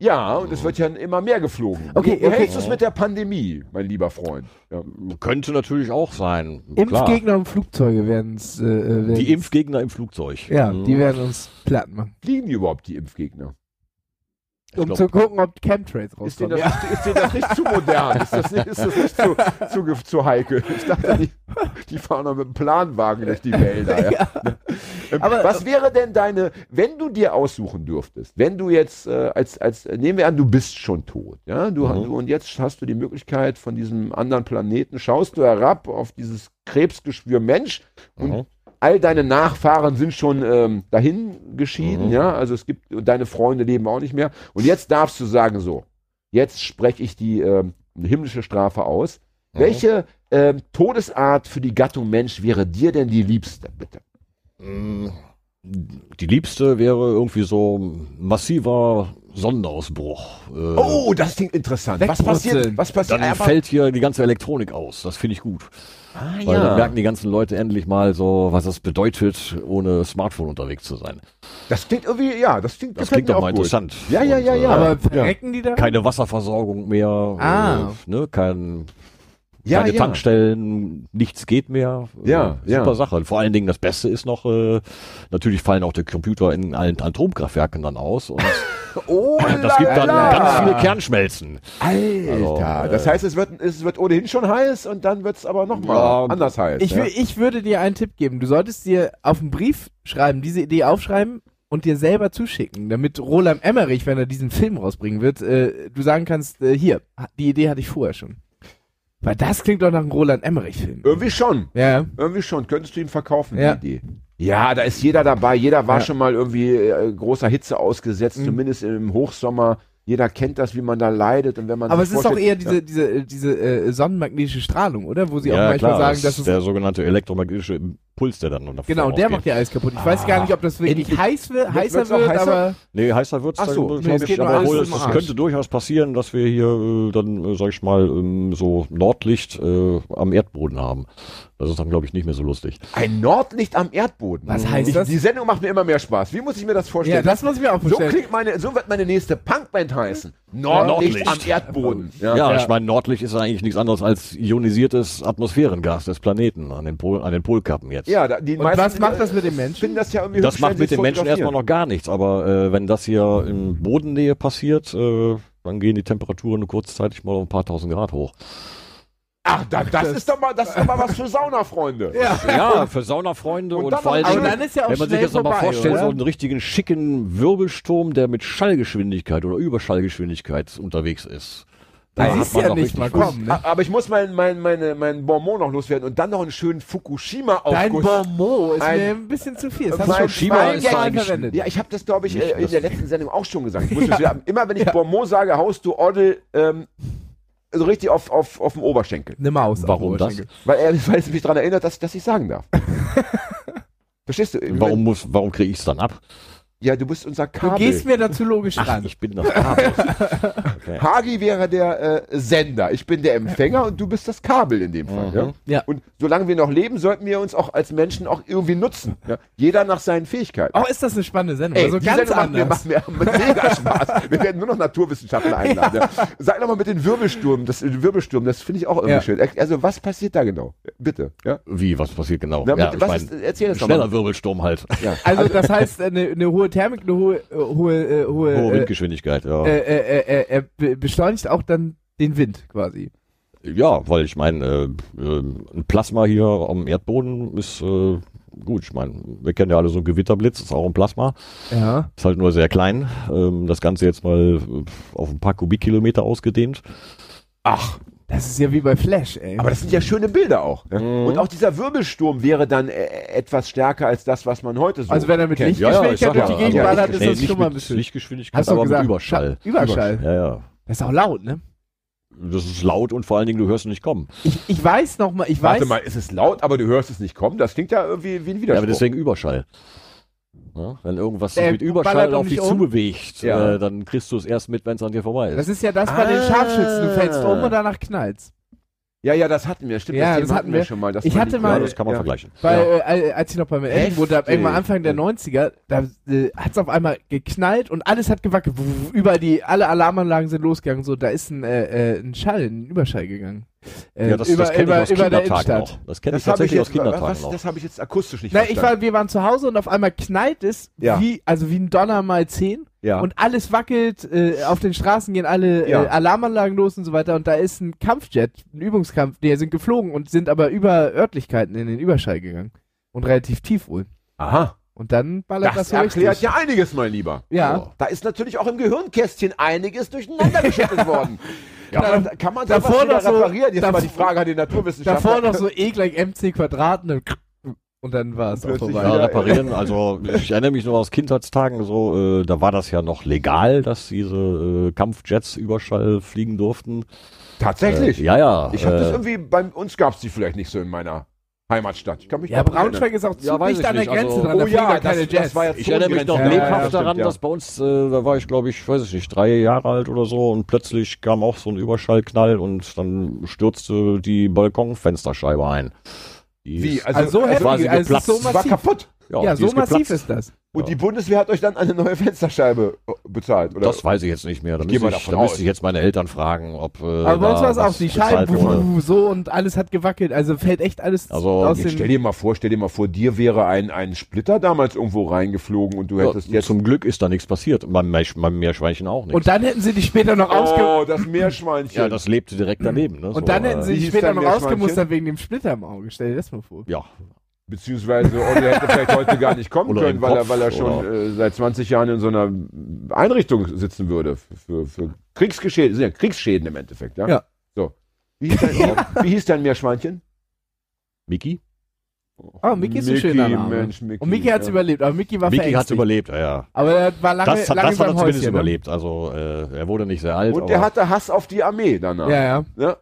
Ja, und es wird ja immer mehr geflogen. Okay, wie, wie okay. hältst du es mit der Pandemie, mein lieber Freund? Ja. Könnte natürlich auch sein. Klar. Impfgegner und Flugzeuge werden es. Äh, äh, Die Impfgegner im Flugzeug. Ja, Mhm. die werden uns platt machen. Fliegen die überhaupt, die Impfgegner? Um glaub- zu gucken, ob Chemtrails Ist rauskommen. das, Ja. ist denen das nicht zu modern? Ist das nicht, ist das nicht zu, zu, zu heikel? Ich dachte, die, die fahren noch mit dem Planwagen durch die Wälder. Ja. Ähm, Aber- Was wäre denn deine, wenn du dir aussuchen dürftest, wenn du jetzt äh, als, als, nehmen wir an, du bist schon tot, ja, du, Mhm. du und jetzt hast du die Möglichkeit von diesem anderen Planeten, schaust du herab auf dieses Krebsgeschwür Mensch und Mhm. All deine Nachfahren sind schon ähm, dahin geschieden, Mhm. ja, also es gibt, deine Freunde leben auch nicht mehr. Und jetzt darfst du sagen, so, jetzt spreche ich die ähm, himmlische Strafe aus. Mhm. Welche ähm, Todesart für die Gattung Mensch wäre dir denn die liebste, bitte? Mm, die liebste wäre irgendwie so massiver Sonnenausbruch. Äh, Oh, das klingt interessant. Was passiert? Was passiert? Dann fällt hier die ganze Elektronik aus. Das finde ich gut. ah, Weil dann ja. merken die ganzen Leute endlich mal so, was es bedeutet, ohne Smartphone unterwegs zu sein. Das klingt irgendwie, ja, das klingt, Das klingt doch mal gut. interessant. Ja, ja, ja, Und, ja. äh, Aber verrecken die da? Keine Wasserversorgung mehr, Ah. äh, ne, kein, Ja, keine ja. Tankstellen, nichts geht mehr. Ja, äh, super ja. Sache. Und vor allen Dingen das Beste ist noch, äh, natürlich fallen auch die Computer in allen Atomkraftwerken dann aus und Oh, das gibt dann ganz viele Kernschmelzen. Alter, Also, äh, das heißt, es wird, es wird ohnehin schon heiß und dann wird es aber nochmal Ja, anders heiß. Ich, ja? ich würde dir einen Tipp geben. Du solltest dir auf einen Brief schreiben, diese Idee aufschreiben und dir selber zuschicken, damit Roland Emmerich, wenn er diesen Film rausbringen wird, äh, du sagen kannst, äh, hier, die Idee hatte ich vorher schon. Weil das klingt doch nach einem Roland Emmerich-Film. Irgendwie schon. Ja. Irgendwie schon. Könntest du ihm verkaufen, Ja. die Idee. Ja, da ist jeder dabei. Jeder war Ja. schon mal irgendwie äh, großer Hitze ausgesetzt, Mhm. zumindest im Hochsommer. Jeder kennt das, wie man da leidet und wenn man Aber es ist doch vorstellt- eher diese, diese, äh, diese äh, sonnenmagnetische Strahlung, oder? Wo sie auch ja, manchmal klar, sagen, das dass ist es der sogenannte elektromagnetische Impuls, der dann davon Genau, der ausgeht. macht ja alles kaputt. Ich weiß gar nicht, ob das wirklich endlich- heiß wird, heißer wird, heißer? aber Nee, heißer wird's Ach dann, so, glaub nee, es ich, geht nur aber wohl, es könnte durchaus passieren, dass wir hier äh, dann, äh, sag ich mal, ähm, so Nordlicht äh, am Erdboden haben. Das ist dann, glaube ich, nicht mehr so lustig. ein Nordlicht am Erdboden. Was heißt ich, das? Die Sendung macht mir immer mehr Spaß. Wie muss ich mir das ja, vorstellen? das muss ich mir auch so vorstellen. klingt meine, so wird meine nächste Punkband heißen. Nordlicht, Nordlicht. am Erdboden. Ja. Ja, Ja. ich meine, Nordlicht ist eigentlich nichts anderes als ionisiertes Atmosphärengas des Planeten an den, Pol, an den Polkappen jetzt. Ja, da, die Und meisten, was macht das mit dem Menschen? das ja irgendwie Das macht mit den Menschen erstmal noch gar nichts, aber äh, wenn das hier in Bodennähe passiert, äh, dann gehen die Temperaturen kurzzeitig mal auf ein paar tausend Grad hoch. Ach, da, das, ist doch mal, das ist doch mal was für Saunafreunde. Ja. Ja, für Saunafreunde Und und, dann vor ist ja auch wenn man sich schnell jetzt noch mal vorbei, vorstellt, oder? so einen richtigen schicken Wirbelsturm, der mit Schallgeschwindigkeit oder Überschallgeschwindigkeit unterwegs ist. Da du man ja nicht richtig mal kommen, ne? Aber ich muss mein, mein, meine, mein Bonbon noch loswerden und dann noch einen schönen Dein Fukushima-Aufguss. Bonmot ist Ein- mir ein bisschen zu viel. Das hast du schon Fukushima ist eigentlich- verwendet. Ja, ich habe das, glaube ich, Nicht äh, in das- der letzten Sendung auch schon gesagt. Ich muss das wieder, immer wenn ich Bonbon sage, haust du Oddel ähm, so richtig auf, auf, auf dem Oberschenkel. Eine Maus. auf Warum das? Weil er weil es mich daran erinnert, dass, dass ich sagen darf. Verstehst du? Warum muss, warum kriege ich es dann ab? Ja, du bist unser Du Kabel. gehst mir dazu logisch Ach, ran. ich bin das Kabel. Okay. Hagi wäre der äh, Sender, ich bin der Empfänger und du bist das Kabel in dem Fall. Mhm. Ja? Ja. Und solange wir noch leben, sollten wir uns auch als Menschen auch irgendwie nutzen. Ja? Jeder nach seinen Fähigkeiten. Oh, ist das eine spannende Sendung. Ey, also die ganz Sendung macht mir, anders. macht mir mega Spaß. Wir werden nur noch Naturwissenschaftler einladen. Ja. Sag noch mal mit den Wirbelsturm, das den Wirbelsturm, das finde ich auch irgendwie Ja. schön. Also was passiert da genau? Bitte. Ja? Wie, was passiert genau? Na, ja, ich was mein, ist, erzähl das doch schneller mal. Wirbelsturm halt. Ja. Also das heißt, eine, eine hohe Thermik, eine hohe, äh, hohe, äh, hohe, Hohe äh, Windgeschwindigkeit, ja. äh, äh, be- beschleunigt auch dann den Wind quasi. Ja, weil ich meine, ein Plasma hier am Erdboden ist gut. Ich meine, wir kennen ja alle so einen Gewitterblitz, ist auch ein Plasma. Ja. Ist halt nur sehr klein. Ähm, das Ganze jetzt mal auf ein paar Kubikkilometer ausgedehnt. Ach, Das ist ja wie bei Flash, ey. aber das sind ja schöne Bilder auch. Ja? Mhm. Und auch dieser Wirbelsturm wäre dann äh, etwas stärker als das, was man heute so also wenn er mit kennt. Lichtgeschwindigkeit durch die ja, Gegend ja, ballert, ich- ist das schon mal ein mit bisschen... Lichtgeschwindigkeit, Hast du aber gesagt? mit Überschall. Überschall. Ja, ja. Das ist auch laut, ne? Das ist laut und vor allen Dingen, du hörst nicht kommen. Ich, ich weiß noch mal, ich weiß... Warte mal, ist es laut, aber du hörst es nicht kommen? Das klingt ja irgendwie wie ein Ja, Widerspruch. aber deswegen Überschall. Ja, wenn irgendwas sich Der mit Überschall auf dich um? zubewegt, Ja. äh, dann kriegst du es erst mit, wenn es an dir vorbei ist. Das ist ja das bei den Ah. Scharfschützen. Du fällst um und danach knallst. ja, ja, das hatten wir. Stimmt, Ja, das, das hatten wir. schon mal. dass Ich hatte mal- ja, das kann man ja. vergleichen. Weil, äh, als ich noch bei mir Eltern Heftig. irgendwann Anfang der 90er, da äh, hat es auf einmal geknallt und alles hat gewackelt. Überall die, alle Alarmanlagen sind losgegangen. So, da ist ein, äh, äh, ein Schall, ein Überschall gegangen. Äh, Ja, das, über das kenne ich aus über der Kindertagen noch. Das kenne ich ich tatsächlich aus jetzt, Kindertagen was, noch. das habe ich jetzt akustisch nicht Na, ich verstanden. war, wir waren zu Hause und auf einmal knallt es, Ja. wie, also wie ein Donner mal 10 ja. und alles wackelt, äh, auf den Straßen gehen alle Ja. äh, Alarmanlagen los und so weiter und da ist ein Kampfjet, ein Übungskampf, die sind geflogen und sind aber über Örtlichkeiten in den Überschall gegangen. Und relativ tief wohl. Aha. Und dann ballert Das das, erklärt ja einiges, mein Lieber. Ja. Da ist natürlich auch im Gehirnkästchen einiges durcheinander geschüttelt worden. Kann Da- man, kann man davor wieder noch so- reparieren? Jetzt mal die Frage an den Naturwissenschaftler. Davor noch so E gleich MC Quadrat und dann und dann war es auch vorbei. Ja, wieder- reparieren. Also ich erinnere mich noch aus Kindheitstagen so, äh, da war das ja noch legal, dass diese äh, Kampfjets Überschall fliegen durften. Tatsächlich. Äh, ja, ja. Ich habe das äh, irgendwie, bei uns gab es die vielleicht nicht so in meiner Heimatstadt. Ich kann mich Ja. Braunschweig ist auch Ja, zu dicht ich an der nicht, Grenze also- dran. Oh ja, ja keine das, Jets. das war ja Ich erinnere mich noch Ja, ja, lebhaft stimmt, daran, ja. dass bei uns, äh, da war ich glaube ich, weiß ich nicht, drei Jahre alt oder so und plötzlich kam auch so ein Überschallknall und dann stürzte die Balkonfensterscheibe ein. Die Wie? Also, Also so also, heftig, also geplatzt. so es war massiv. kaputt. Ja, die so massiv geplatzt. ist das. Und Ja. die Bundeswehr hat euch dann eine neue Fensterscheibe äh, bezahlt, oder? Das weiß ich jetzt nicht mehr. Da, müsste mal ich, da müsste ich jetzt meine Eltern fragen, ob. Äh, Aber bei uns da war es auch, die Scheiben wuh, so und alles hat gewackelt. Also fällt echt alles Also, aus dem... stell dir mal vor, stell dir mal vor, dir wäre ein, ein Splitter damals irgendwo reingeflogen und du Ja, hättest jetzt. zum Glück ist da nichts passiert. Und Beim, beim Meerschweinchen auch nicht. Und dann hätten sie die später noch ausge... Oh, das Meerschweinchen. ja, das lebte direkt daneben. Ne? Und dann so, hätten sie die hieß später noch ausgemustert wegen dem Splitter im Auge. Stell dir das mal vor. Ja, Beziehungsweise Olli hätte vielleicht heute gar nicht kommen Oder können, weil er, weil er schon äh, seit 20 Jahren in so einer Einrichtung sitzen würde. Für, für, Kriegsgeschäden, sind ja Kriegsschäden im Endeffekt, ja? Ja. So. Wie hieß dein, wie hieß dein Meerschweinchen? Miki? Oh, Mickey ist ein schöner Name. Mensch, Mickey. Und Mickey hat's ja. überlebt, aber Mickey war Miki hat's verängstigt. überlebt, ja, ja. Aber er war lange, Das, hat- lange das hat er zumindest ne? überlebt. Also, äh, er wurde nicht sehr alt. Und aber, er hatte Hass auf die Armee danach. Ja, ja. Ja?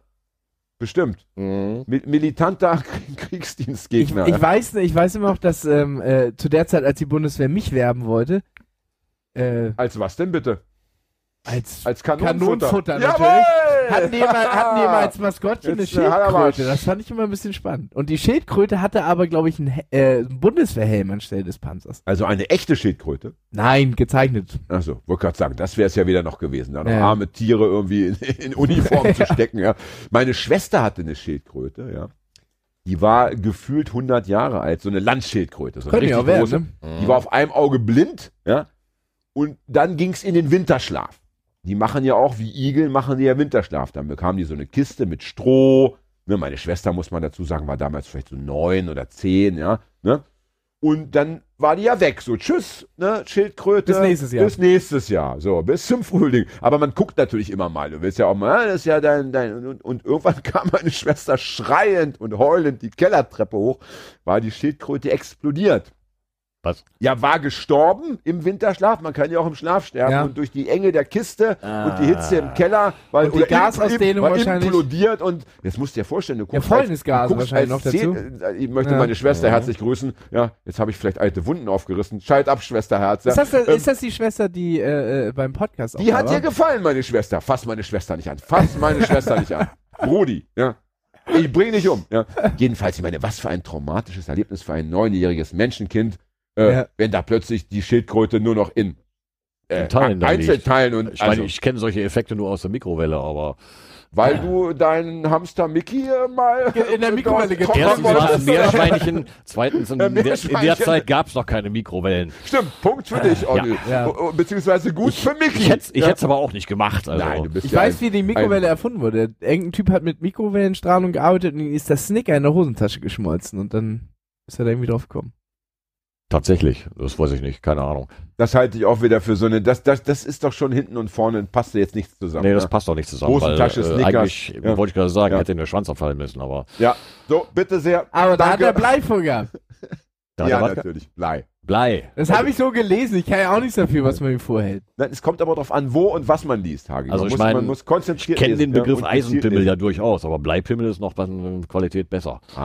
Bestimmt. Mhm. Mi- militanter Ich, Kriegsdienstgegner. ich weiß nicht, ich weiß immer noch, dass ähm, äh, zu der Zeit, als die Bundeswehr mich werben wollte, äh, Als was denn bitte? Als Als Kanonenfutter. Natürlich. Hatten die, immer, hatten die immer als Maskottchen eine Jetzt, äh, er mal- Schildkröte. Das fand ich immer ein bisschen spannend. Und die Schildkröte hatte aber, glaube ich, einen, äh, einen Bundeswehrhelm anstelle des Panzers. Also eine echte Schildkröte. Nein, gezeichnet. Achso, wollte gerade sagen, das wäre es ja wieder noch gewesen, da noch Ja. arme Tiere irgendwie in, in Uniform zu stecken. Ja. Meine Schwester hatte eine Schildkröte, ja. Die war gefühlt 100 Jahre alt, so eine Landschildkröte. So eine richtig große. werden, ne? Die war auf einem Auge blind, ja. Und dann ging's in den Winterschlaf. Die machen ja auch, wie Igel, machen die ja Winterschlaf. Dann bekamen die so eine Kiste mit Stroh. Ne, meine Schwester, muss man dazu sagen, war damals vielleicht so neun oder zehn, ja. Ne? Und dann war die ja weg. So, tschüss, ne, Schildkröte. Bis nächstes Jahr. Bis nächstes Jahr. So, bis zum Frühling. Aber man guckt natürlich immer mal. Du willst ja auch mal, ah, das ist ja dein, dein, und, und irgendwann kam meine Schwester schreiend und heulend die Kellertreppe hoch, war die Schildkröte explodiert. Was? Ja, war gestorben im Winterschlaf. Man kann ja auch im Schlaf sterben. Ja. Und durch die Enge der Kiste Ah. und die Hitze im Keller, weil Und die Gasausdehnung wahrscheinlich. implodiert und jetzt musst du dir vorstellen, du guckst Fäulnisgase du guckst wahrscheinlich noch dazu. Zehn, äh, ich möchte Ja. meine Schwester Ja. herzlich grüßen. Ja, jetzt habe ich vielleicht alte Wunden aufgerissen. Scheit ab, Schwesterherz. Ja. Ist, das, Ähm, ist das die Schwester, die äh, äh, beim Podcast die auch hat da dir gefallen, meine Schwester. Fass meine Schwester nicht an. Fass meine Schwester nicht an. Brudi, ja. Ich bring dich um. Ja. Jedenfalls, ich meine, was für ein traumatisches Erlebnis für ein neunjähriges Menschenkind, äh, Ja. wenn da plötzlich die Schildkröte nur noch in, äh, In Teilen. Einzelteilen und Ich also, ich kenne solche Effekte nur aus der Mikrowelle, aber weil du deinen Hamster Mickey mal In der Mikrowelle getroffen trocknen erstens war es ein. Meerschweinchen, zweitens in, der, in Meerschweinchen. der Zeit gab es noch keine Mikrowellen. Stimmt, Punkt für dich, Olli. Ja. Beziehungsweise gut für Mickey. Ich hätte es ja. aber auch nicht gemacht. Also. Nein, du bist Ich ja weiß, ein, wie die Mikrowelle erfunden wurde. Irgendein Typ hat mit Mikrowellenstrahlung gearbeitet und ihm ist das Snicker in der Hosentasche geschmolzen und dann ist er da irgendwie drauf gekommen. Tatsächlich, das weiß ich nicht, keine Ahnung. Das halte ich auch wieder für so eine. Das, das, das ist doch schon hinten und vorne, passt jetzt nichts zusammen. Nee, das ja. passt doch nicht zusammen. Hosentasche, weil, äh, Snickers, eigentlich, ja. wollte ich gerade sagen, Ja. hätte ihm der Schwanz abfallen müssen, aber ja, so, bitte sehr. Aber da hat Danke. er Bleifunk gehabt. da ja, natürlich. Blei. Blei. Das habe ich so gelesen. Ich kann ja auch nichts dafür, was man ihm vorhält. Nein, es kommt aber darauf an, wo und was man liest, Hagi. Also man ich muss, mein, man muss konzentriert Ich kenne den Begriff ja, Eisenpimmel ja durchaus, aber Bleipimmel ist noch bei einer Qualität besser. Ah,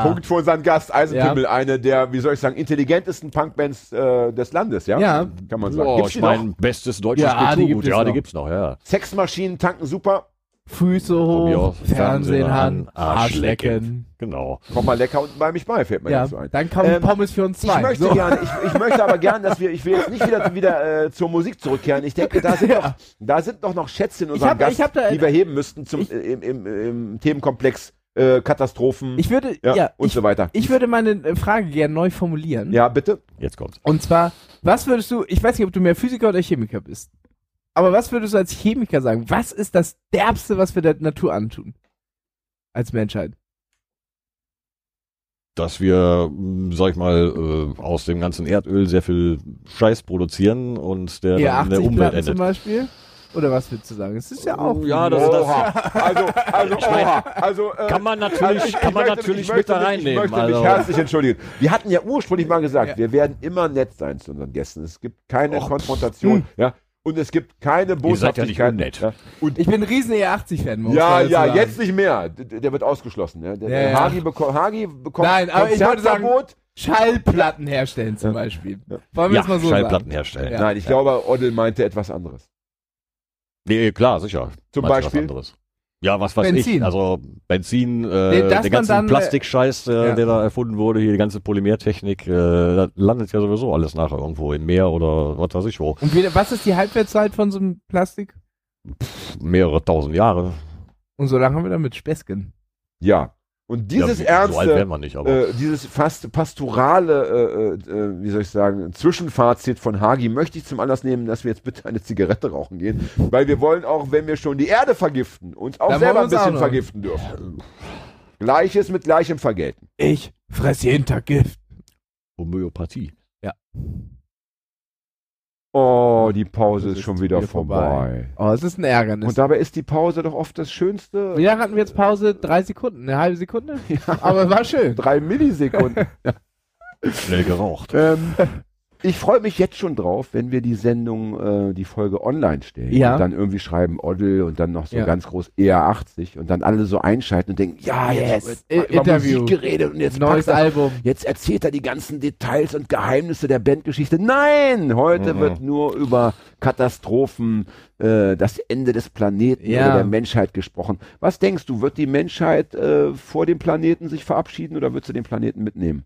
Ah. Punkt für unseren Gast. Eisenpimmel, eine der, wie soll ich sagen, intelligentesten Punkbands äh, des Landes, ja? Ja. Kann man sagen. Ja, Gibt's ich mein, bestes deutsches Ja, die Kulturgut. gibt es Ja, die noch. gibt's noch, ja. Sexmaschinen tanken super. Füße hoch, Fernsehen Fernsehen an, Arsch Arsch lecken. Genau. Komm mal lecker unten bei mich bei, fällt mir Ja, dazu ein. dann kommt Ähm, Pommes für uns zwei. Ich möchte So. gerne, ich, ich möchte aber gerne, dass wir, ich will jetzt nicht wieder, wieder äh, zur Musik zurückkehren. Ich denke, da sind, Ja. noch, da sind doch noch Schätze in unserem hab- Gast, da- die wir heben müssten zum, ich- äh, im, im, im Themenkomplex äh, Katastrophen Ich würde, ja, ja, und ich, so weiter. ich würde meine äh, Frage gerne neu formulieren. Ja, bitte. Jetzt kommt's. Und zwar, was würdest du, ich weiß nicht, ob du mehr Physiker oder Chemiker bist, aber was würdest du als Chemiker sagen? Was ist das Derbste, was wir der Natur antun? Als Menschheit. Dass wir, mh, sag ich mal, äh, aus dem ganzen Erdöl sehr viel Scheiß produzieren und der Ja, dann in der 80 Umwelt Platten zum endet. Beispiel? Oder was würdest du sagen? Es ist ja auch. Ja, das ist das. Oha. Also, also, mein, oha. Also, äh, Kann man also natürlich, ich- kann ich man möchte- natürlich ich mit da reinnehmen. Ich möchte mich also. herzlich entschuldigen. Wir hatten ja ursprünglich mal gesagt, wir werden immer nett sein zu unseren Gästen. Es gibt keine Och, Konfrontation. Ja. Und es gibt keine Ihr seid ja Boshaftigkeit. Und Ich bin ein riesen E80-Fan. muss ja, ja, sagen. jetzt nicht mehr. D- Der wird ausgeschlossen. Ja. Der, Ja, der ja. Hagi, beko Hagi bekommt Nein, aber ich wollte sagen-. Schallplatten herstellen zum Beispiel. Wollen wir Ja, mal so Schallplatten sagen? herstellen. Ja. Nein, ich glaube, Oddel meinte etwas anderes. Nee, klar, sicher. Zum Meinst du Beispiel? Ja, was weiß Benzin. ich. Also Benzin, äh, dass der ganze äh, Plastikscheiß, äh, ja. der da erfunden wurde, hier die ganze Polymertechnik, äh, da landet ja sowieso alles nachher irgendwo im Meer oder was weiß ich wo. Und wie, was ist die Halbwertszeit von so einem Plastik? Mehrere tausend Jahre. Und so lange haben wir damit Späßchen. Ja. Und dieses ja, So ernste, wir nicht, aber. äh, dieses fast pastorale, äh, äh, wie soll ich sagen, Zwischenfazit von Hagi möchte ich zum Anlass nehmen, dass wir jetzt bitte eine Zigarette rauchen gehen, weil wir wollen auch, wenn wir schon die Erde vergiften, uns auch Dann selber ein bisschen vergiften dürfen. Gleiches mit gleichem vergelten. Ich fress jeden Tag Gift. Homöopathie. Oh, die Pause Das ist schon wieder, vorbei. Oh, es ist ein Ärgernis. Und dabei ist die Pause doch oft das Schönste. Wie lange hatten wir jetzt Pause? Drei Sekunden? Eine halbe Sekunde? Aber war schön. Drei Millisekunden. Schnell geraucht. ähm, ich freue mich jetzt schon drauf, wenn wir die Sendung, äh, die Folge online stellen. Ja. Und dann irgendwie schreiben Oddel und dann noch so Ja. ganz groß ER80 und dann alle so einschalten und denken, ja, jetzt Yes. über Interview. Musik geredet und jetzt Neues er- Album. Jetzt erzählt er die ganzen Details und Geheimnisse der Bandgeschichte. Nein, heute Mhm. wird nur über Katastrophen, äh, das Ende des Planeten Ja. oder der Menschheit gesprochen. Was denkst du, wird die Menschheit äh, vor dem Planeten sich verabschieden oder wird sie den Planeten mitnehmen?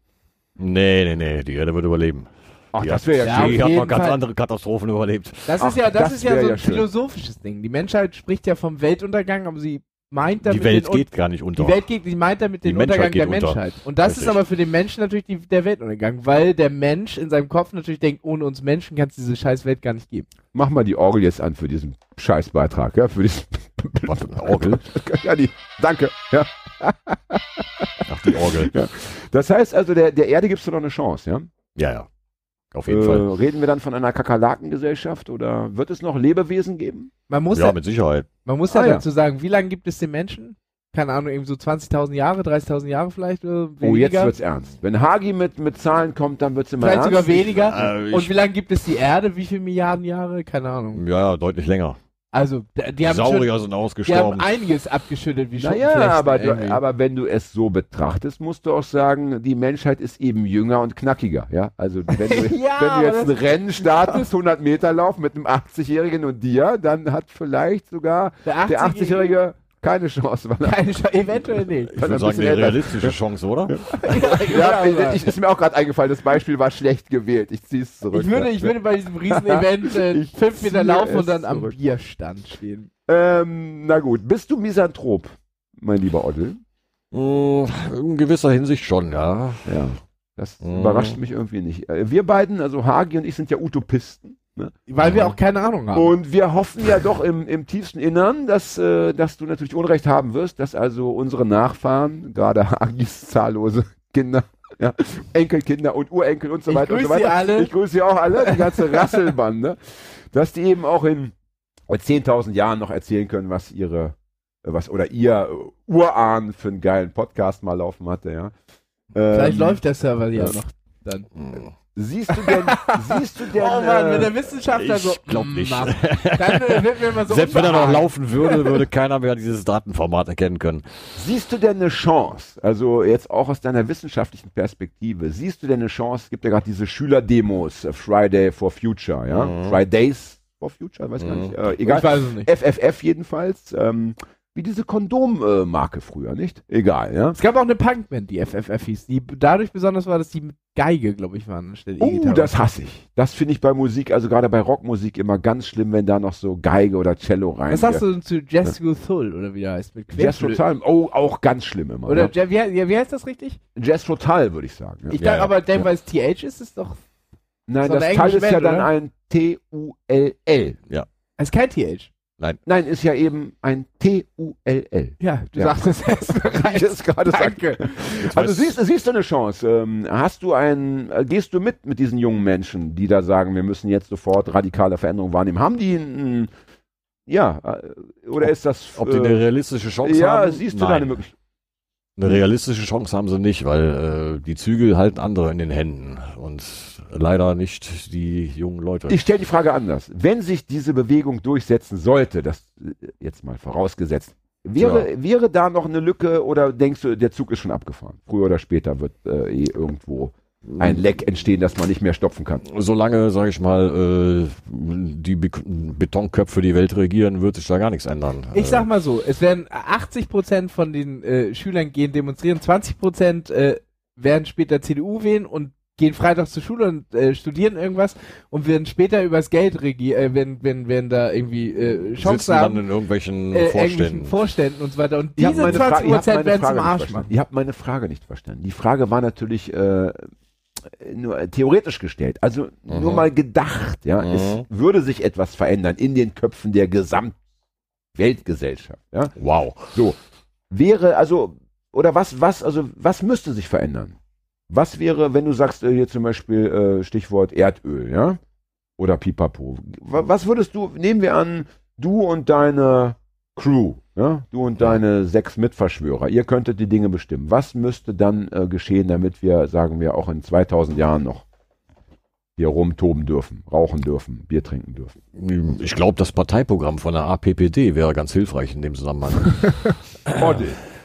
Nee, nee, nee, die Erde wird überleben. Ach, das wäre ja, Ja, schön. Die hat noch ganz Fall. andere Katastrophen überlebt. Das Ach, ist ja, das, das ist ja so ja ein schön. philosophisches Ding. Die Menschheit spricht ja vom Weltuntergang, aber sie meint damit Die Welt den geht gar nicht unter. Die Welt geht, die meint damit den Untergang der unter. Menschheit. Und das ist Richtig. aber für den Menschen natürlich die, der Weltuntergang, weil der Mensch in seinem Kopf natürlich denkt, ohne uns Menschen kann es diese scheiß Welt gar nicht geben. Mach mal die Orgel jetzt an für diesen Scheißbeitrag, ja, für diesen Was für eine Orgel? ja, die, danke. Ja. Ach, die Orgel. Das heißt also, der, der Erde gibst du noch eine Chance, ja? Ja, ja. Auf jeden Äh, Fall. reden wir dann von einer Kakerlakengesellschaft oder wird es noch Lebewesen geben? Man muss ja, Ja, mit Sicherheit. man muss ja Ah, ja. dazu sagen, wie lange gibt es den Menschen? Keine Ahnung, irgendwie so 20.000 Jahre, 30.000 Jahre vielleicht oder weniger? Oh, jetzt wird's ernst. Wenn Hagi mit, mit Zahlen kommt, dann wird's immer vielleicht ernst. sogar weniger. Äh, ich- Und wie lange gibt es die Erde? Wie viele Milliarden Jahre? Keine Ahnung. Ja, ja, deutlich länger. Also, die haben, schon, Saurier sind die haben ausgestorben. einiges abgeschüttelt, wie Naja, Schuppenflechten aber, du, aber wenn du es so betrachtest, musst du auch sagen, die Menschheit ist eben jünger und knackiger. Ja, also wenn du, Ja, wenn du jetzt ein Rennen startest, 100 Meter Lauf mit einem 80-Jährigen und dir, dann hat vielleicht sogar der der 80-Jährige keine Chance. Weil er, Keine Chance, eventuell nicht. Ich würde sagen, eine älter ist. realistische Chance, oder? Ja, ich, ist mir auch gerade eingefallen, das Beispiel war schlecht gewählt. Ich zieh's zurück. Ich würde, ich würde bei diesem Riesenevent äh, fünf Meter ziehe laufen es und dann am zurück. Bierstand stehen. ähm, na gut, bist du Misanthrop, mein lieber Oddel? Mm, In gewisser Hinsicht schon, ja. Ja. Das Mhm. überrascht mich irgendwie nicht. Äh, Wir beiden, also Hagi und ich, sind ja Utopisten. Ne? Weil wir Mhm. auch keine Ahnung haben. Und wir hoffen ja doch im, im tiefsten Innern, dass, äh, dass du natürlich Unrecht haben wirst, dass also unsere Nachfahren, gerade Hagis zahllose Kinder, ja, Enkelkinder und Urenkel und so Ich weiter und so grüße weiter. sie alle. Ich grüße sie auch alle, die ganze Rasselbande, dass die eben auch in 10.000 Jahren noch erzählen können, was ihre, äh, was oder ihr äh, Urahn für einen geilen Podcast mal laufen hatte, ja. Vielleicht Ähm, läuft der Server ja ja. noch dann. Siehst du denn, siehst du denn, Oh Mann, wenn äh, der Wissenschaftler ich so glaub mm, nicht. macht, dann wird mir immer so Selbst wenn er noch laufen würde, würde keiner mehr dieses Datenformat erkennen können. Siehst du denn eine Chance, also jetzt auch aus deiner wissenschaftlichen Perspektive, siehst du denn eine Chance, es gibt ja gerade diese Schülerdemos, äh, Friday for Future, ja, Mhm. Fridays for Future, weiß gar Mhm. nicht, äh, Ich egal, weiß es nicht. FFF jedenfalls, ähm, wie diese Kondommarke früher, nicht? Egal, ja. Es gab auch eine Punkband, die FFF hieß, die dadurch besonders war, dass die mit Geige, glaube ich, waren anstelle Oh, E-Gitarre. das hasse ich. Das finde ich bei Musik, also gerade bei Rockmusik immer ganz schlimm, wenn da noch so Geige oder Cello rein. Was sagst du denn zu Jethro Tull, oder wie der heißt? Mit Jazz Querflöte? Total, oh, auch ganz schlimm immer. Oder ja. Je- wie, ja, wie heißt das richtig? Jazz Total, würde ich sagen. Ja. Ich Ja, dachte ja. aber, denk, Ja. weil es TH ist, ist doch. Nein, das Teil ist ja dann ein T-U-L-L. Es ist kein TH. Nein, ist ja eben ein T-U-L-L. Ja, du Ja. sagst es es gerade. Danke. Jetzt Also siehst, du- siehst du eine Chance. Ähm, hast du ein, äh, gehst du mit mit diesen jungen Menschen, die da sagen, wir müssen jetzt sofort radikale Veränderungen wahrnehmen? Haben die ein, ja, äh, oder ist das, ob die eine äh, realistische Chance ja, haben? siehst du da Nein. eine Möglichkeit? Eine realistische Chance haben sie nicht, weil äh, die Zügel halten andere in den Händen und leider nicht die jungen Leute. Ich stelle die Frage anders. Wenn sich diese Bewegung durchsetzen sollte, das äh, jetzt mal vorausgesetzt, wäre, wäre da noch eine Lücke oder denkst du, der Zug ist schon abgefahren? Früher oder später wird äh, eh irgendwo ein Leck entstehen, das man nicht mehr stopfen kann. Solange, sage ich mal, äh, die Be Betonköpfe die Welt regieren, wird sich da gar nichts ändern. Ich Äh, sag mal so, es werden 80 Prozent von den äh, Schülern gehen demonstrieren, 20 Prozent äh, werden später CDU wählen und gehen freitags zur Schule und äh, studieren irgendwas und werden später übers Geld regieren, äh, werden, werden, werden da irgendwie äh, Chancen sitzen dann haben. in irgendwelchen Äh, Vorständen. irgendwelchen Vorständen und so weiter. Und diese meine Fra- 20 ihr habt Prozent werden zum Arsch machen. Ihr habt meine Frage nicht verstanden. Die Frage war natürlich äh, nur theoretisch gestellt. Also nur Mhm. mal gedacht, ja. Mhm. Es würde sich etwas verändern in den Köpfen der Gesamtweltgesellschaft, ja. Wow. So. Wäre, also, oder was, was, also, was müsste sich verändern? Was wäre, wenn du sagst, äh, hier zum Beispiel äh, Stichwort Erdöl, ja? Oder Pipapo. Wa- Was würdest du, nehmen wir an, du und deine Crew, ja? Du und deine sechs Mitverschwörer, ihr könntet die Dinge bestimmen. Was müsste dann äh, geschehen, damit wir, sagen wir, auch in 2000 Jahren noch hier rumtoben dürfen, rauchen dürfen, Bier trinken dürfen? Ich glaube, das Parteiprogramm von der APPD wäre ganz hilfreich in dem Zusammenhang.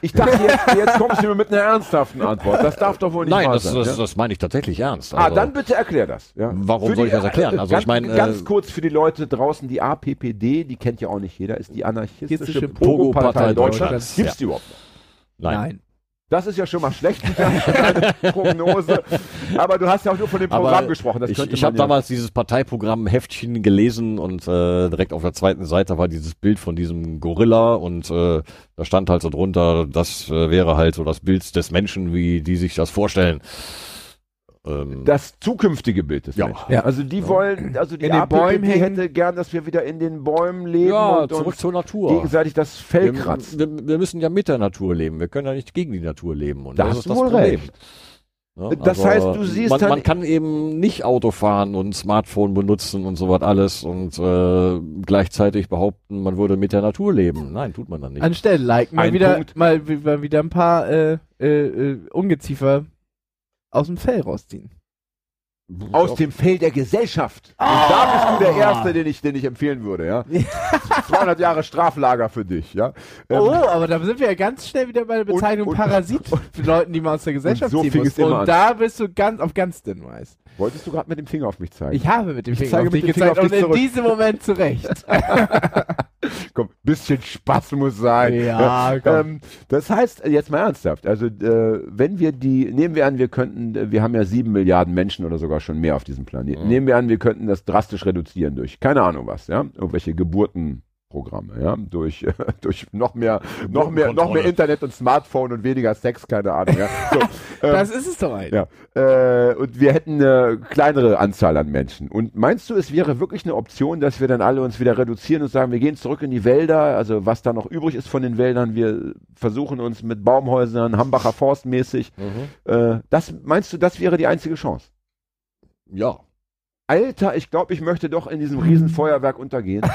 Ich dachte, jetzt, jetzt kommst du mir mit einer ernsthaften Antwort. Das darf doch wohl nicht Nein, wahr das, sein. das, ja? das meine ich tatsächlich ernst. Ah, Also, dann bitte erklär das. Ja. Warum Für soll die- ich das erklären? Also ganz, ich meine, ganz äh, kurz für die Leute draußen, die APPD, die kennt ja auch nicht jeder, ist die anarchistische Pogo-Partei Pogo-Partei Deutschlands. Deutschlands. Gibt's die überhaupt noch? Nein. Das ist ja schon mal schlecht, Prognose. Aber du hast ja auch nur von dem Programm Aber gesprochen. Das ich ich habe ja. damals dieses Parteiprogramm Heftchen gelesen und äh, direkt auf der zweiten Seite war dieses Bild von diesem Gorilla und äh, da stand halt so drunter, das äh, wäre halt so das Bild des Menschen, wie die sich das vorstellen. Ähm, das zukünftige Bild des Ja. Menschen. Ja. Also die wollen, also die In den Bäumen hängen. hätte gern, dass wir wieder in den Bäumen leben ja, und zurück uns zur Natur. gegenseitig das Fell Wir, kratzen. wir, wir müssen ja mit der Natur leben. Wir können ja nicht gegen die Natur leben. Und Da das hast ist du das wohl Problem. recht. Ja, Das heißt, du siehst man, dann- man kann eben nicht Auto fahren und Smartphone benutzen und sowas alles und äh, gleichzeitig behaupten, man würde mit der Natur leben. Nein, tut man dann nicht. Anstelle like mal Ein wieder Punkt. mal wieder ein paar äh, äh, äh, Ungeziefer aus dem Fell rausziehen. Aus dem Fell der Gesellschaft. Und da bist du der Erste, den ich, den ich empfehlen würde, ja. 200 Jahre Straflager für dich, ja. Ähm, Oh, aber da sind wir ja ganz schnell wieder bei der Bezeichnung und- Parasit für Leute, die man aus der Gesellschaft so ziehen muss. Und an. da bist du ganz auf ganz dünn Eis. Wolltest du gerade mit dem Finger auf mich zeigen? Ich habe mit dem Ich Finger zeige auf dich gezeigt auf und in diesem Moment zurecht. Komm, bisschen Spaß muss sein. Ja, komm. Ähm, das heißt, jetzt mal ernsthaft, also äh, wenn wir die, nehmen wir an, wir könnten, wir haben ja sieben Milliarden Menschen oder sogar schon mehr auf diesem Planeten. Nehmen wir an, wir könnten das drastisch reduzieren durch, keine Ahnung was, ja, irgendwelche Geburtenprogramme, ja, durch, äh, durch noch mehr, noch mehr, noch mehr. Internet und Smartphone und weniger Sex, keine Ahnung, ja. So, ähm, das ist es doch ein. Ja, äh, und wir hätten eine kleinere Anzahl an Menschen. Und meinst du, es wäre wirklich eine Option, dass wir dann alle uns wieder reduzieren und sagen, wir gehen zurück in die Wälder, also was da noch übrig ist von den Wäldern, wir versuchen uns mit Baumhäusern, Hambacher Forst mäßig, Mhm. äh, das, meinst du, das wäre die einzige Chance? Ja. Alter, ich glaube, ich möchte doch in diesem riesen Feuerwerk untergehen.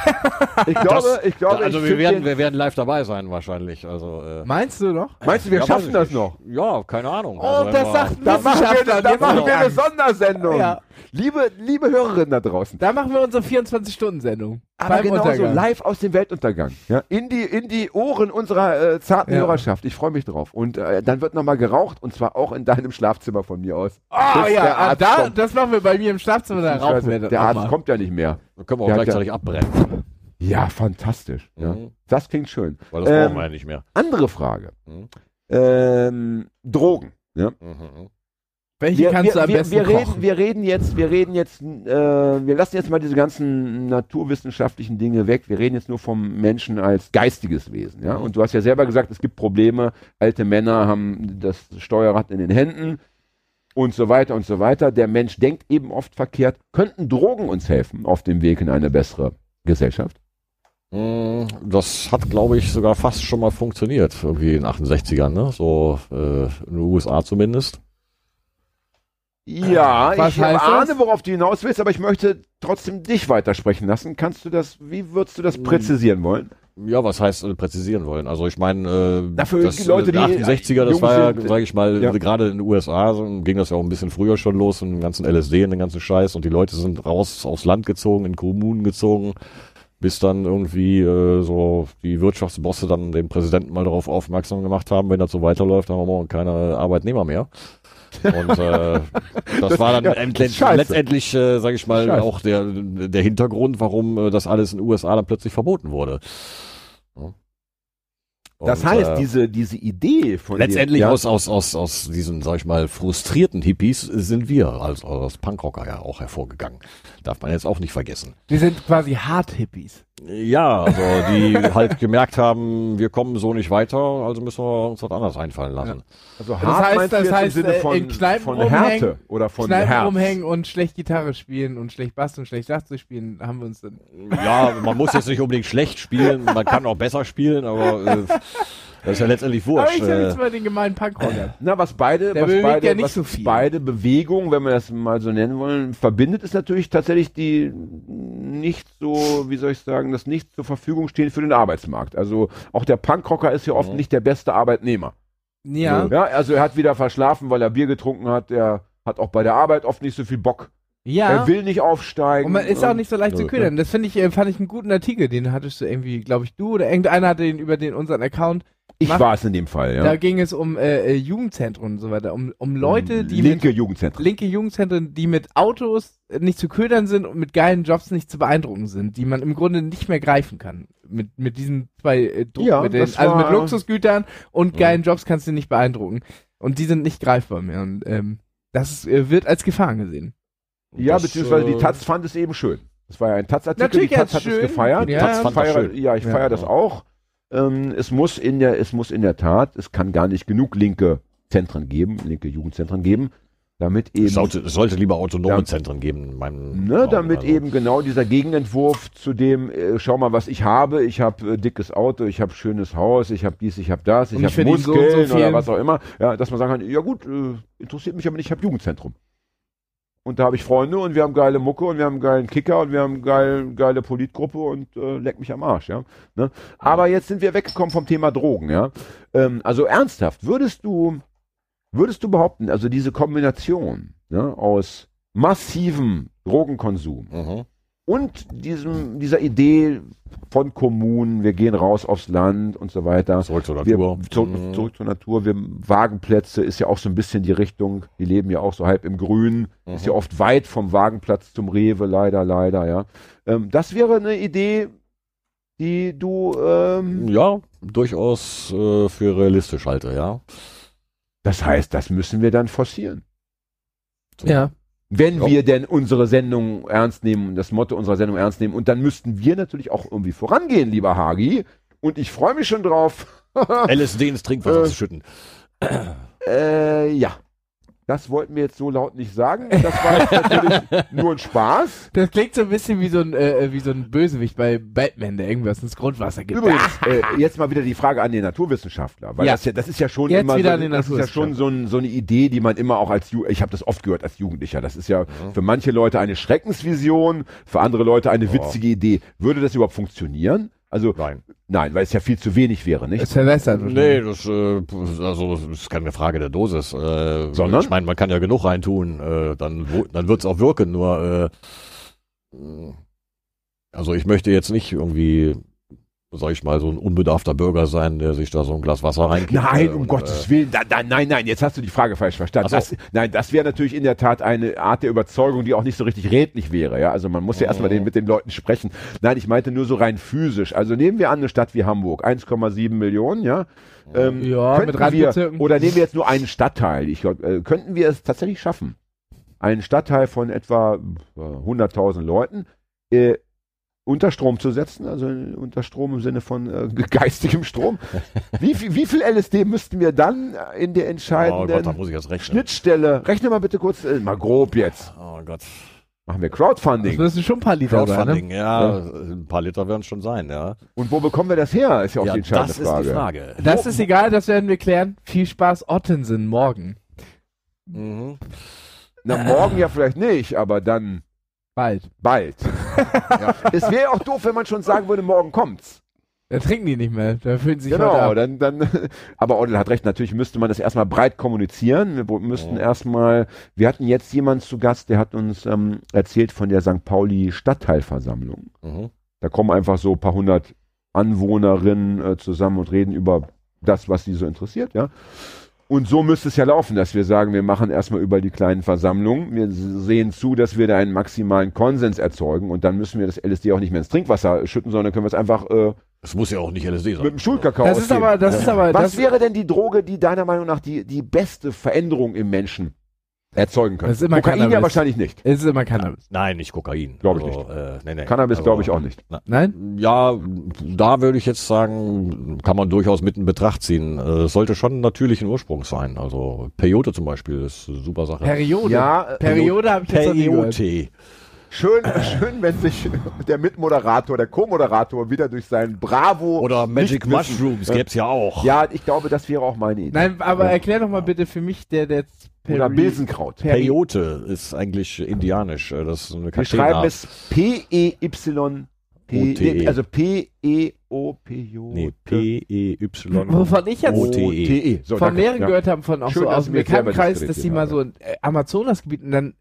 Ich glaube, Das- ich glaube, also ich wir werden, den, wir werden live dabei sein wahrscheinlich. Also äh, Meinst du noch? meinst du, wir ja, schaffen das noch? Ja, keine Ahnung. Oh, Also, das sagt Da machen wir, da machen wir eine. Sondersendung. Ja. Liebe, liebe Hörerinnen da draußen. Da machen wir unsere 24-Stunden-Sendung. Aber genauso live aus dem Weltuntergang. Ja? In, die, in die Ohren unserer äh, zarten Ja. Hörerschaft. Ich freue mich drauf. Und äh, dann wird nochmal geraucht und zwar auch in deinem Schlafzimmer von mir aus. Oh Bis ja, ah, da, das machen wir bei mir im Schlafzimmer, da rauchen wir Der Arzt mal. kommt ja nicht mehr. Dann können wir auch Der gleichzeitig abbrennen. Ja, fantastisch. Ja. Mhm. Das klingt schön. Weil das Ähm, brauchen wir ja nicht mehr. Andere Frage. Mhm. Ähm, Drogen. Ja? Mhm. Welche Wir, kannst wir, du am wir, besten wir, reden, kochen? wir reden jetzt, wir reden jetzt, äh, wir lassen jetzt mal diese ganzen naturwissenschaftlichen Dinge weg. Wir reden jetzt nur vom Menschen als geistiges Wesen. Ja? Und du hast ja selber gesagt, es gibt Probleme. Alte Männer haben das Steuerrad in den Händen und so weiter und so weiter. Der Mensch denkt eben oft verkehrt. Könnten Drogen uns helfen auf dem Weg in eine bessere Gesellschaft? Mm, Das hat, glaube ich, sogar fast schon mal funktioniert, irgendwie in den 68ern, ne? So äh, in den USA zumindest. Ja, Was ich ahne, das? worauf du hinaus willst, aber ich möchte trotzdem dich weitersprechen lassen. Kannst du das, wie würdest du das Hm. präzisieren wollen? Ja, was heißt äh, präzisieren wollen? Also ich meine, äh, Dafür das, die Leute, die 68er, das war ja, sage ich mal, ja. gerade in den USA so, ging das ja auch ein bisschen früher schon los, mit dem ganzen LSD und den ganzen Scheiß und die Leute sind raus aufs Land gezogen, in Kommunen gezogen, bis dann irgendwie äh, so die Wirtschaftsbosse dann den Präsidenten mal darauf aufmerksam gemacht haben, wenn das so weiterläuft, dann haben wir morgen keine Arbeitnehmer mehr. Und äh, das, war dann ja, endlich, scheiße. letztendlich, äh, sage ich mal, Scheiße. auch der, der Hintergrund, warum äh, das alles in den USA dann plötzlich verboten wurde. Ja. Das Und, heißt, äh, diese, diese Idee von letztendlich dir, ja, aus, aus, aus, aus diesen, sag ich mal, frustrierten Hippies sind wir als, als Punkrocker ja auch hervorgegangen. Darf man jetzt auch nicht vergessen. Wir sind quasi Hard-Hippies. Ja, also die halt gemerkt haben, wir kommen so nicht weiter, also müssen wir uns was anderes einfallen lassen. also Das hart heißt- meinst du das heißt, im Sinne äh, von, in Kneipen von Härte oder von Kneipen Herz. rumhängen und schlecht Gitarre spielen und schlecht Bass und schlecht Schlagzeug spielen, haben wir uns dann. Ja, man muss jetzt nicht unbedingt schlecht spielen, man kann auch besser spielen, aber äh, das ist ja letztendlich Aber wurscht. ich sag Äh, jetzt mal den gemeinen Punkrocker. Na, was beide, Der was beide, ja nicht was so viel. beide Bewegungen, wenn wir das mal so nennen wollen, verbindet, ist natürlich tatsächlich die nicht so, wie soll ich sagen, das nicht zur Verfügung stehen für den Arbeitsmarkt. Also auch der Punkrocker ist ja oft Mhm. nicht der beste Arbeitnehmer. Ja. Ja, also er hat wieder verschlafen, weil er Bier getrunken hat. Er hat auch bei der Arbeit oft nicht so viel Bock. Ja. Er will nicht aufsteigen. Und man ist auch nicht so leicht zu Nö. ködern. Das finde ich, äh, fand ich einen guten Artikel. Den hattest du irgendwie, glaube ich, du oder irgendeiner hatte den über den unseren Account. Ich war es in dem Fall, ja. Da ging es um äh, äh, Jugendzentren und so weiter. Um, um Leute, die linke mit, Jugendzentren. linke Jugendzentren, die mit Autos nicht zu ködern sind und mit geilen Jobs nicht zu beeindrucken sind, die man im Grunde nicht mehr greifen kann. Mit, mit diesen zwei äh, Druck, Ja, mit den, das also war- mit Luxusgütern und geilen Jobs kannst du nicht beeindrucken. Und die sind nicht greifbar mehr. Und ähm, das ist, äh, wird als Gefahr angesehen. Ja, das, beziehungsweise die äh, Taz fand es eben schön. Das war ja ein Taz-Artikel, Natürlich die Taz hat es schön. gefeiert. Ja, Taz ich fand das feiere, schön. ja, ich Ja. feiere das auch. Ähm, es muss in der, es muss in der Tat, es kann gar nicht genug linke Zentren geben, linke Jugendzentren geben, damit eben, Es sollte, es sollte lieber autonome Ja. Zentren geben in meinem ne, damit also. eben genau dieser Gegenentwurf zu dem, äh, schau mal, was ich habe, ich habe äh, dickes Auto, ich habe schönes Haus, ich habe dies, ich habe das, ich habe verdiene so Muskeln so oder was auch immer, ja, dass man sagen kann, ja gut, äh, interessiert mich aber nicht, ich habe Jugendzentrum. Und da habe ich Freunde und wir haben geile Mucke und wir haben geilen Kicker und wir haben geil, geile Politgruppe und äh, leck mich am Arsch, ja. Ne? Aber jetzt sind wir weggekommen vom Thema Drogen, ja. Ähm, also ernsthaft, würdest du, würdest du behaupten, also diese Kombination ne, aus massivem Drogenkonsum Mhm. Und diesem, dieser Idee von Kommunen, wir gehen raus aufs Land und so weiter. Zurück zur Wir, Natur. zurück, Mhm. zurück zur Natur. Wir Wagenplätze ist ja auch so ein bisschen die Richtung. Die leben ja auch so halb im Grün. Ist Mhm. ja oft weit vom Wagenplatz zum Rewe, leider, leider, ja. Ähm, das wäre eine Idee, die du, ähm, Ja, durchaus äh, für realistisch halte, ja. das heißt, das müssen wir dann forcieren. Ja. Wenn Ja. wir denn unsere Sendung ernst nehmen, das Motto unserer Sendung ernst nehmen. Und dann müssten wir natürlich auch irgendwie vorangehen, lieber Hagi. Und ich freue mich schon drauf. LSD ins Trinkwasser Äh. zu schütten. Äh, ja. Das wollten wir jetzt so laut nicht sagen. Das war jetzt natürlich nur ein Spaß. Das klingt so ein bisschen wie so ein, äh, wie so ein Bösewicht bei Batman, der irgendwas ins Grundwasser gibt. Übrigens, äh, jetzt mal wieder die Frage an den Naturwissenschaftler, weil Ja. das ja, das ist ja schon Jetzt immer so, an den das ist ja schon so, ein, so eine Idee, die man immer auch als Ju ich habe das oft gehört als Jugendlicher. Das ist ja für manche Leute eine Schreckensvision, für andere Leute eine witzige Idee. Würde das überhaupt funktionieren? Also Nein. nein, weil es ja viel zu wenig wäre, nicht? Es verwässert. Nee, das, äh, also, das ist keine Frage der Dosis. Äh, Sondern? Ich meine, man kann ja genug reintun, äh, dann, dann wird's auch wirken, nur äh, also ich möchte jetzt nicht irgendwie, sag ich mal, so ein unbedarfter Bürger sein, der sich da so ein Glas Wasser reinkippt. Nein, äh, um und, Gottes äh, Willen. Da, da, nein, nein, jetzt hast du die Frage falsch verstanden. So. Das, nein, das wäre natürlich in der Tat eine Art der Überzeugung, die auch nicht so richtig redlich wäre. Ja? Also man muss ja erstmal Mhm. den, mit den Leuten sprechen. Nein, ich meinte nur so rein physisch. Also nehmen wir an eine Stadt wie Hamburg, 1,7 Millionen, ja. Ähm, Ja, mit wir. Oder nehmen wir jetzt nur einen Stadtteil. Ich, äh, könnten wir es tatsächlich schaffen, einen Stadtteil von etwa äh, 100.000 Leuten äh, unter Strom zu setzen, also unter Strom im Sinne von äh, geistigem Strom. Wie viel, wie viel LSD müssten wir dann äh, in der Oh entscheidenden Gott, da muss ich jetzt rechnen. Schnittstelle, rechne mal bitte kurz, äh, mal grob jetzt, Oh Gott. machen wir Das Crowdfunding. müssen schon ein paar Liter sein, ne? Crowdfunding, ja, ein paar Liter werden es schon sein, ja. Und wo bekommen wir das her, ist ja auch ja, die entscheidende das ist Frage. die Frage. Das ist egal, das werden wir klären. Viel Spaß, Ottensen, morgen. Mhm. Na, morgen ja vielleicht nicht, aber dann Bald. bald. ja. Es wäre auch doof, wenn man schon sagen würde, morgen kommt's. Da trinken die nicht mehr. Da fühlen sie sich Genau, ab. dann, dann, aber Odell hat recht, natürlich müsste man das erstmal breit kommunizieren. Wir müssten Ja. erstmal, wir hatten jetzt jemanden zu Gast, der hat uns ähm, erzählt von der St. Pauli Stadtteilversammlung. Mhm. Da kommen einfach so ein paar hundert Anwohnerinnen äh, zusammen und reden über das, was sie so interessiert, ja. Und so müsste es ja laufen, dass wir sagen, wir machen erstmal über die kleinen Versammlungen. Wir sehen zu, dass wir da einen maximalen Konsens erzeugen und dann müssen wir das LSD auch nicht mehr ins Trinkwasser schütten, sondern können wir es einfach äh, Es muss ja auch nicht LSD sein. mit dem Schulkakao Das ist aber, das ist aber, Was das, wäre denn die Droge, die deiner Meinung nach die, die beste Veränderung im Menschen erzeugen könnte? Das ist immer Kokain ja Cannabis. wahrscheinlich nicht. es ist immer Cannabis. Nein, nicht Kokain. Glaub ich also, Äh, nee, nee. Cannabis Also, glaube ich auch nicht. Nein? Ja, da würde ich jetzt sagen, kann man durchaus mit in Betracht ziehen. Äh, Es sollte schon natürlichen Ursprungs sein. Also Peyote zum Beispiel ist eine super Sache. Periode. Ja, äh, Periode habe ich jetzt noch nie gehört. Peyote. Schön, schön, wenn sich der Mitmoderator, der Co-Moderator wieder durch sein Bravo Oder Magic Mushrooms gäb's ja auch. Ja, ich glaube, das wäre auch meine Idee. Nein, aber Ja. erklär doch mal bitte für mich, der, der jetzt Oder Peri- Bilsenkraut. Peri- Peyote ist eigentlich indianisch. Äh, Das ist eine Wir schreiben es P-E-Y. P, O-T-E. nee, also P-E-O-P-J. Nee, P-E-Y. Wovon ich jetzt O-T-E. O-T-E. So, von danke. mehreren Ja. gehört haben, von auch Schön, so aus dem Bekanntenkreis, das dass die Gerät mal so ein äh, Amazonasgebiet und dann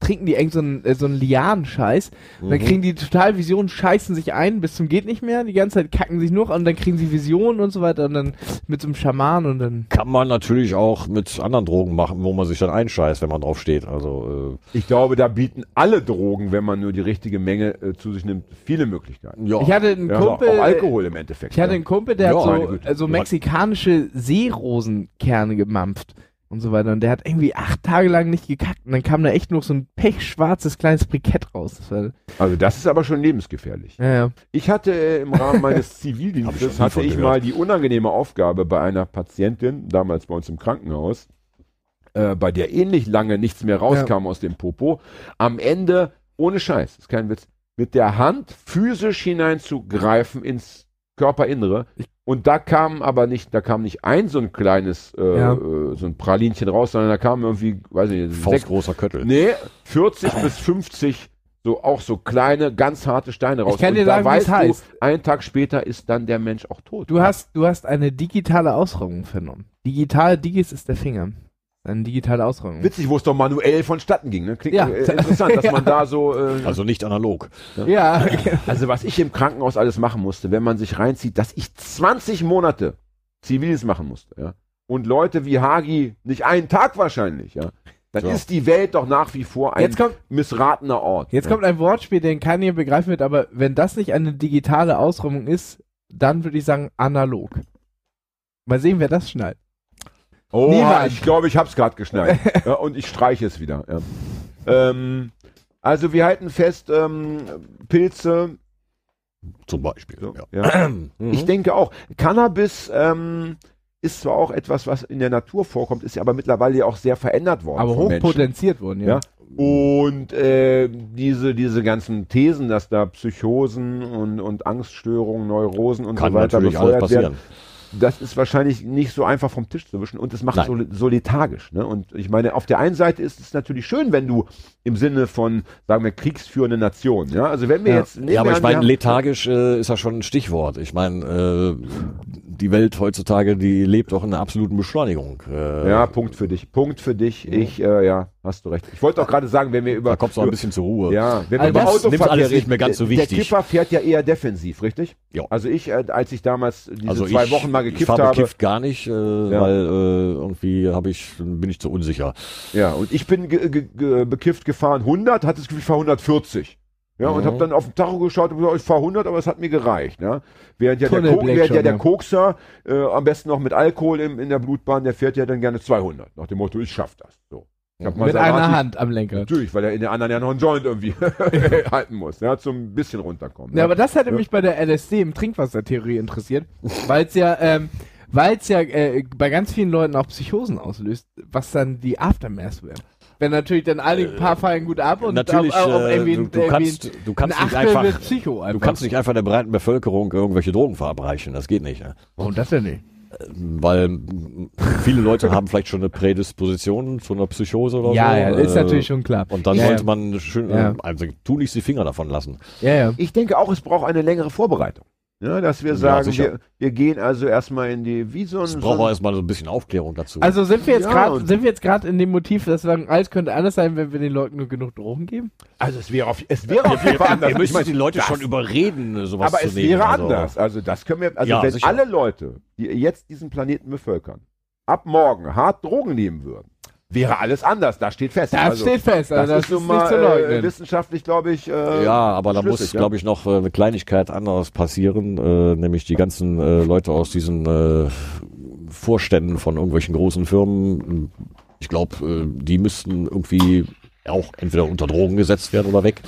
trinken die irgend so einen, äh, so einen Lianen-Scheiß. Und Dann Mhm. kriegen die total Visionen, scheißen sich ein bis zum geht nicht mehr. Die ganze Zeit kacken sich nur und dann kriegen sie Visionen und so weiter und dann mit so einem Schaman und dann. Kann man natürlich auch mit anderen Drogen machen, wo man sich dann einscheißt, wenn man drauf steht. Also, Ich glaube, da bieten alle Drogen, wenn man nur die richtige Menge äh, zu sich nimmt, viele Möglichkeiten. äh, ja. Ich hatte einen Ja, Kumpel. auch Alkohol im Endeffekt. Ich hatte ja. einen Kumpel, der Ja, hat so, äh, so mexikanische Seerosenkerne gemampft und so weiter. Und der hat irgendwie acht Tage lang nicht gekackt. Und dann kam da echt nur so ein pechschwarzes kleines Brikett raus. Das war, Also das ist aber schon lebensgefährlich. ja, ja. Ich hatte äh, im Rahmen meines ich Zivildienstes, hatte ich mal die unangenehme Aufgabe bei einer Patientin, damals bei uns im Krankenhaus, äh, bei der ähnlich lange nichts mehr rauskam aus dem Popo, am Ende, ohne Scheiß, ist kein Witz, mit der Hand physisch hineinzugreifen ins Körperinnere. Und da kam aber nicht, da kam nicht ein so ein kleines, äh, Ja. äh, so ein Pralinchen raus, sondern da kam irgendwie, weiß ich nicht, sechs, Faustgroßer Köttel. Nee, 40 bis 50 so auch so kleine, ganz harte Steine raus. Ich kann Und dir da sagen, es weißt heißt. du, einen Tag später ist dann der Mensch auch tot. Du hast, du hast eine digitale Ausrollung vernommen. Digital, Digis ist der Finger. Eine digitale Ausrollung. Witzig, wo es doch manuell vonstatten ging. Ne? Klingt Ja. äh, interessant, dass Ja. man da so. Äh, Also nicht analog. Ja, also was ich im Krankenhaus alles machen musste, wenn man sich reinzieht, dass ich 20 Monate Ziviles machen musste. Ja? Und Leute wie Hagi nicht einen Tag wahrscheinlich. Ja? Dann So. ist die Welt doch nach wie vor ein jetzt kommt, missratener Ort. jetzt ja? kommt ein Wortspiel, den keiner begreifen wird, aber wenn das nicht eine digitale Ausrollung ist, dann würde ich sagen analog. Mal sehen, wer das schnallt. Oh, Niemand. ich glaube, ich hab's gerade geschnallt. ja, und ich streiche es wieder. Ja. Ähm, also wir halten fest, ähm, Pilze. Zum Beispiel. So, ja. Mhm. Ich denke auch, Cannabis ähm, ist zwar auch etwas, was in der Natur vorkommt, ist ja aber mittlerweile ja auch sehr verändert worden. Aber hochpotenziert wurden, ja. Und äh, diese, diese ganzen Thesen, dass da Psychosen und, und Angststörungen, Neurosen und Kann so weiter befeuert werden. Das ist wahrscheinlich nicht so einfach vom Tisch zu wischen und es macht so, so lethargisch. Ne? Und ich meine, auf der einen Seite ist es natürlich schön, wenn du im Sinne von, sagen wir, kriegsführende Nation, ja, also wenn wir Ja. jetzt... Ja, aber ich meine, lethargisch äh, ist ja schon ein Stichwort. Ich meine, äh, die Welt heutzutage, die lebt doch in einer absoluten Beschleunigung. Äh, Ja, Punkt für dich, Punkt für dich. Ich, äh, ja, hast du recht. Ich wollte auch gerade sagen, wenn wir über... Da kommst du auch ein bisschen zur Ruhe. Ja, wenn wir Also über das Autoverkehr nimmt alles nicht mehr ganz so wichtig. Der Kiffer fährt ja eher defensiv, richtig? Ja. Also ich, äh, als ich damals diese Also zwei ich, Wochen mal ich gekifft fahre habe, bekifft gar nicht, äh, weil äh, irgendwie habe ich bin ich zu unsicher. ja, und ich bin ge ge ge bekifft gefahren 100, hatte das Gefühl, ich fahre 140. Ja, und Mhm. habe dann auf den Tacho geschaut und gesagt, ich fahre 100, aber es hat mir gereicht. Ja? Während ja der, Ko während ja schon, der ja. Kokser, äh, am besten noch mit Alkohol im, in der Blutbahn, der fährt ja dann gerne 200. Nach dem Motto, ich schaff das. So. Mhm. Mit Maserati- einer Hand am Lenker. Natürlich, weil er in der anderen ja noch einen Joint irgendwie halten muss, ja, zum bisschen runterkommen. Ja, aber das hätte Ja. mich bei der LSD im Trinkwassertheorie interessiert, weil es ja, ähm, weil es ja äh, bei ganz vielen Leuten auch Psychosen auslöst, was dann die Aftermath wäre. Wenn natürlich dann alle ein paar fallen gut ab und Natürlich, auf, auf äh, irgendwie, du, du irgendwie kannst, du kannst ein nicht einfach, wird Psycho einfach. du kannst nicht einfach der breiten Bevölkerung irgendwelche Drogen verabreichen. Das geht nicht. Ne? Warum das denn nicht? weil m, viele Leute haben vielleicht schon eine Prädisposition zu einer Psychose oder Ja, so. ja, ist äh, natürlich schon klar. Und dann ja, sollte ja. man schön, Ja. äh, also tu nicht die Finger davon lassen. Ja, ja. Ich denke auch, es braucht eine längere Vorbereitung. Ja, dass wir Ja, sagen, sicher. wir, wir gehen also erstmal in die, wie so ein, Es so braucht aber erstmal so ein bisschen Aufklärung dazu. Also sind wir jetzt Ja, gerade und- sind wir jetzt gerade in dem Motiv, dass wir sagen, alles könnte anders sein, wenn wir den Leuten nur genug Drogen geben? also es wäre auf, es wäre auf jeden Fall anders. Ihr müsst Ich meine, die Leute das- schon überreden, sowas Aber zu es nehmen. wäre also. anders. Also das können wir, also Ja, wenn sicher. alle Leute, die jetzt diesen Planeten bevölkern, ab morgen hart Drogen nehmen würden, wäre alles anders. Das steht fest. Das also, steht fest, also das, ist nun ist mal nicht zu äh, leugnen. wissenschaftlich, glaube ich. Äh, Ja, aber da muss, ja. glaube ich, noch äh, eine Kleinigkeit anderes passieren, äh, nämlich die ganzen äh, Leute aus diesen äh, Vorständen von irgendwelchen großen Firmen. Ich glaube, äh, die müssten irgendwie auch entweder unter Drogen gesetzt werden oder weg.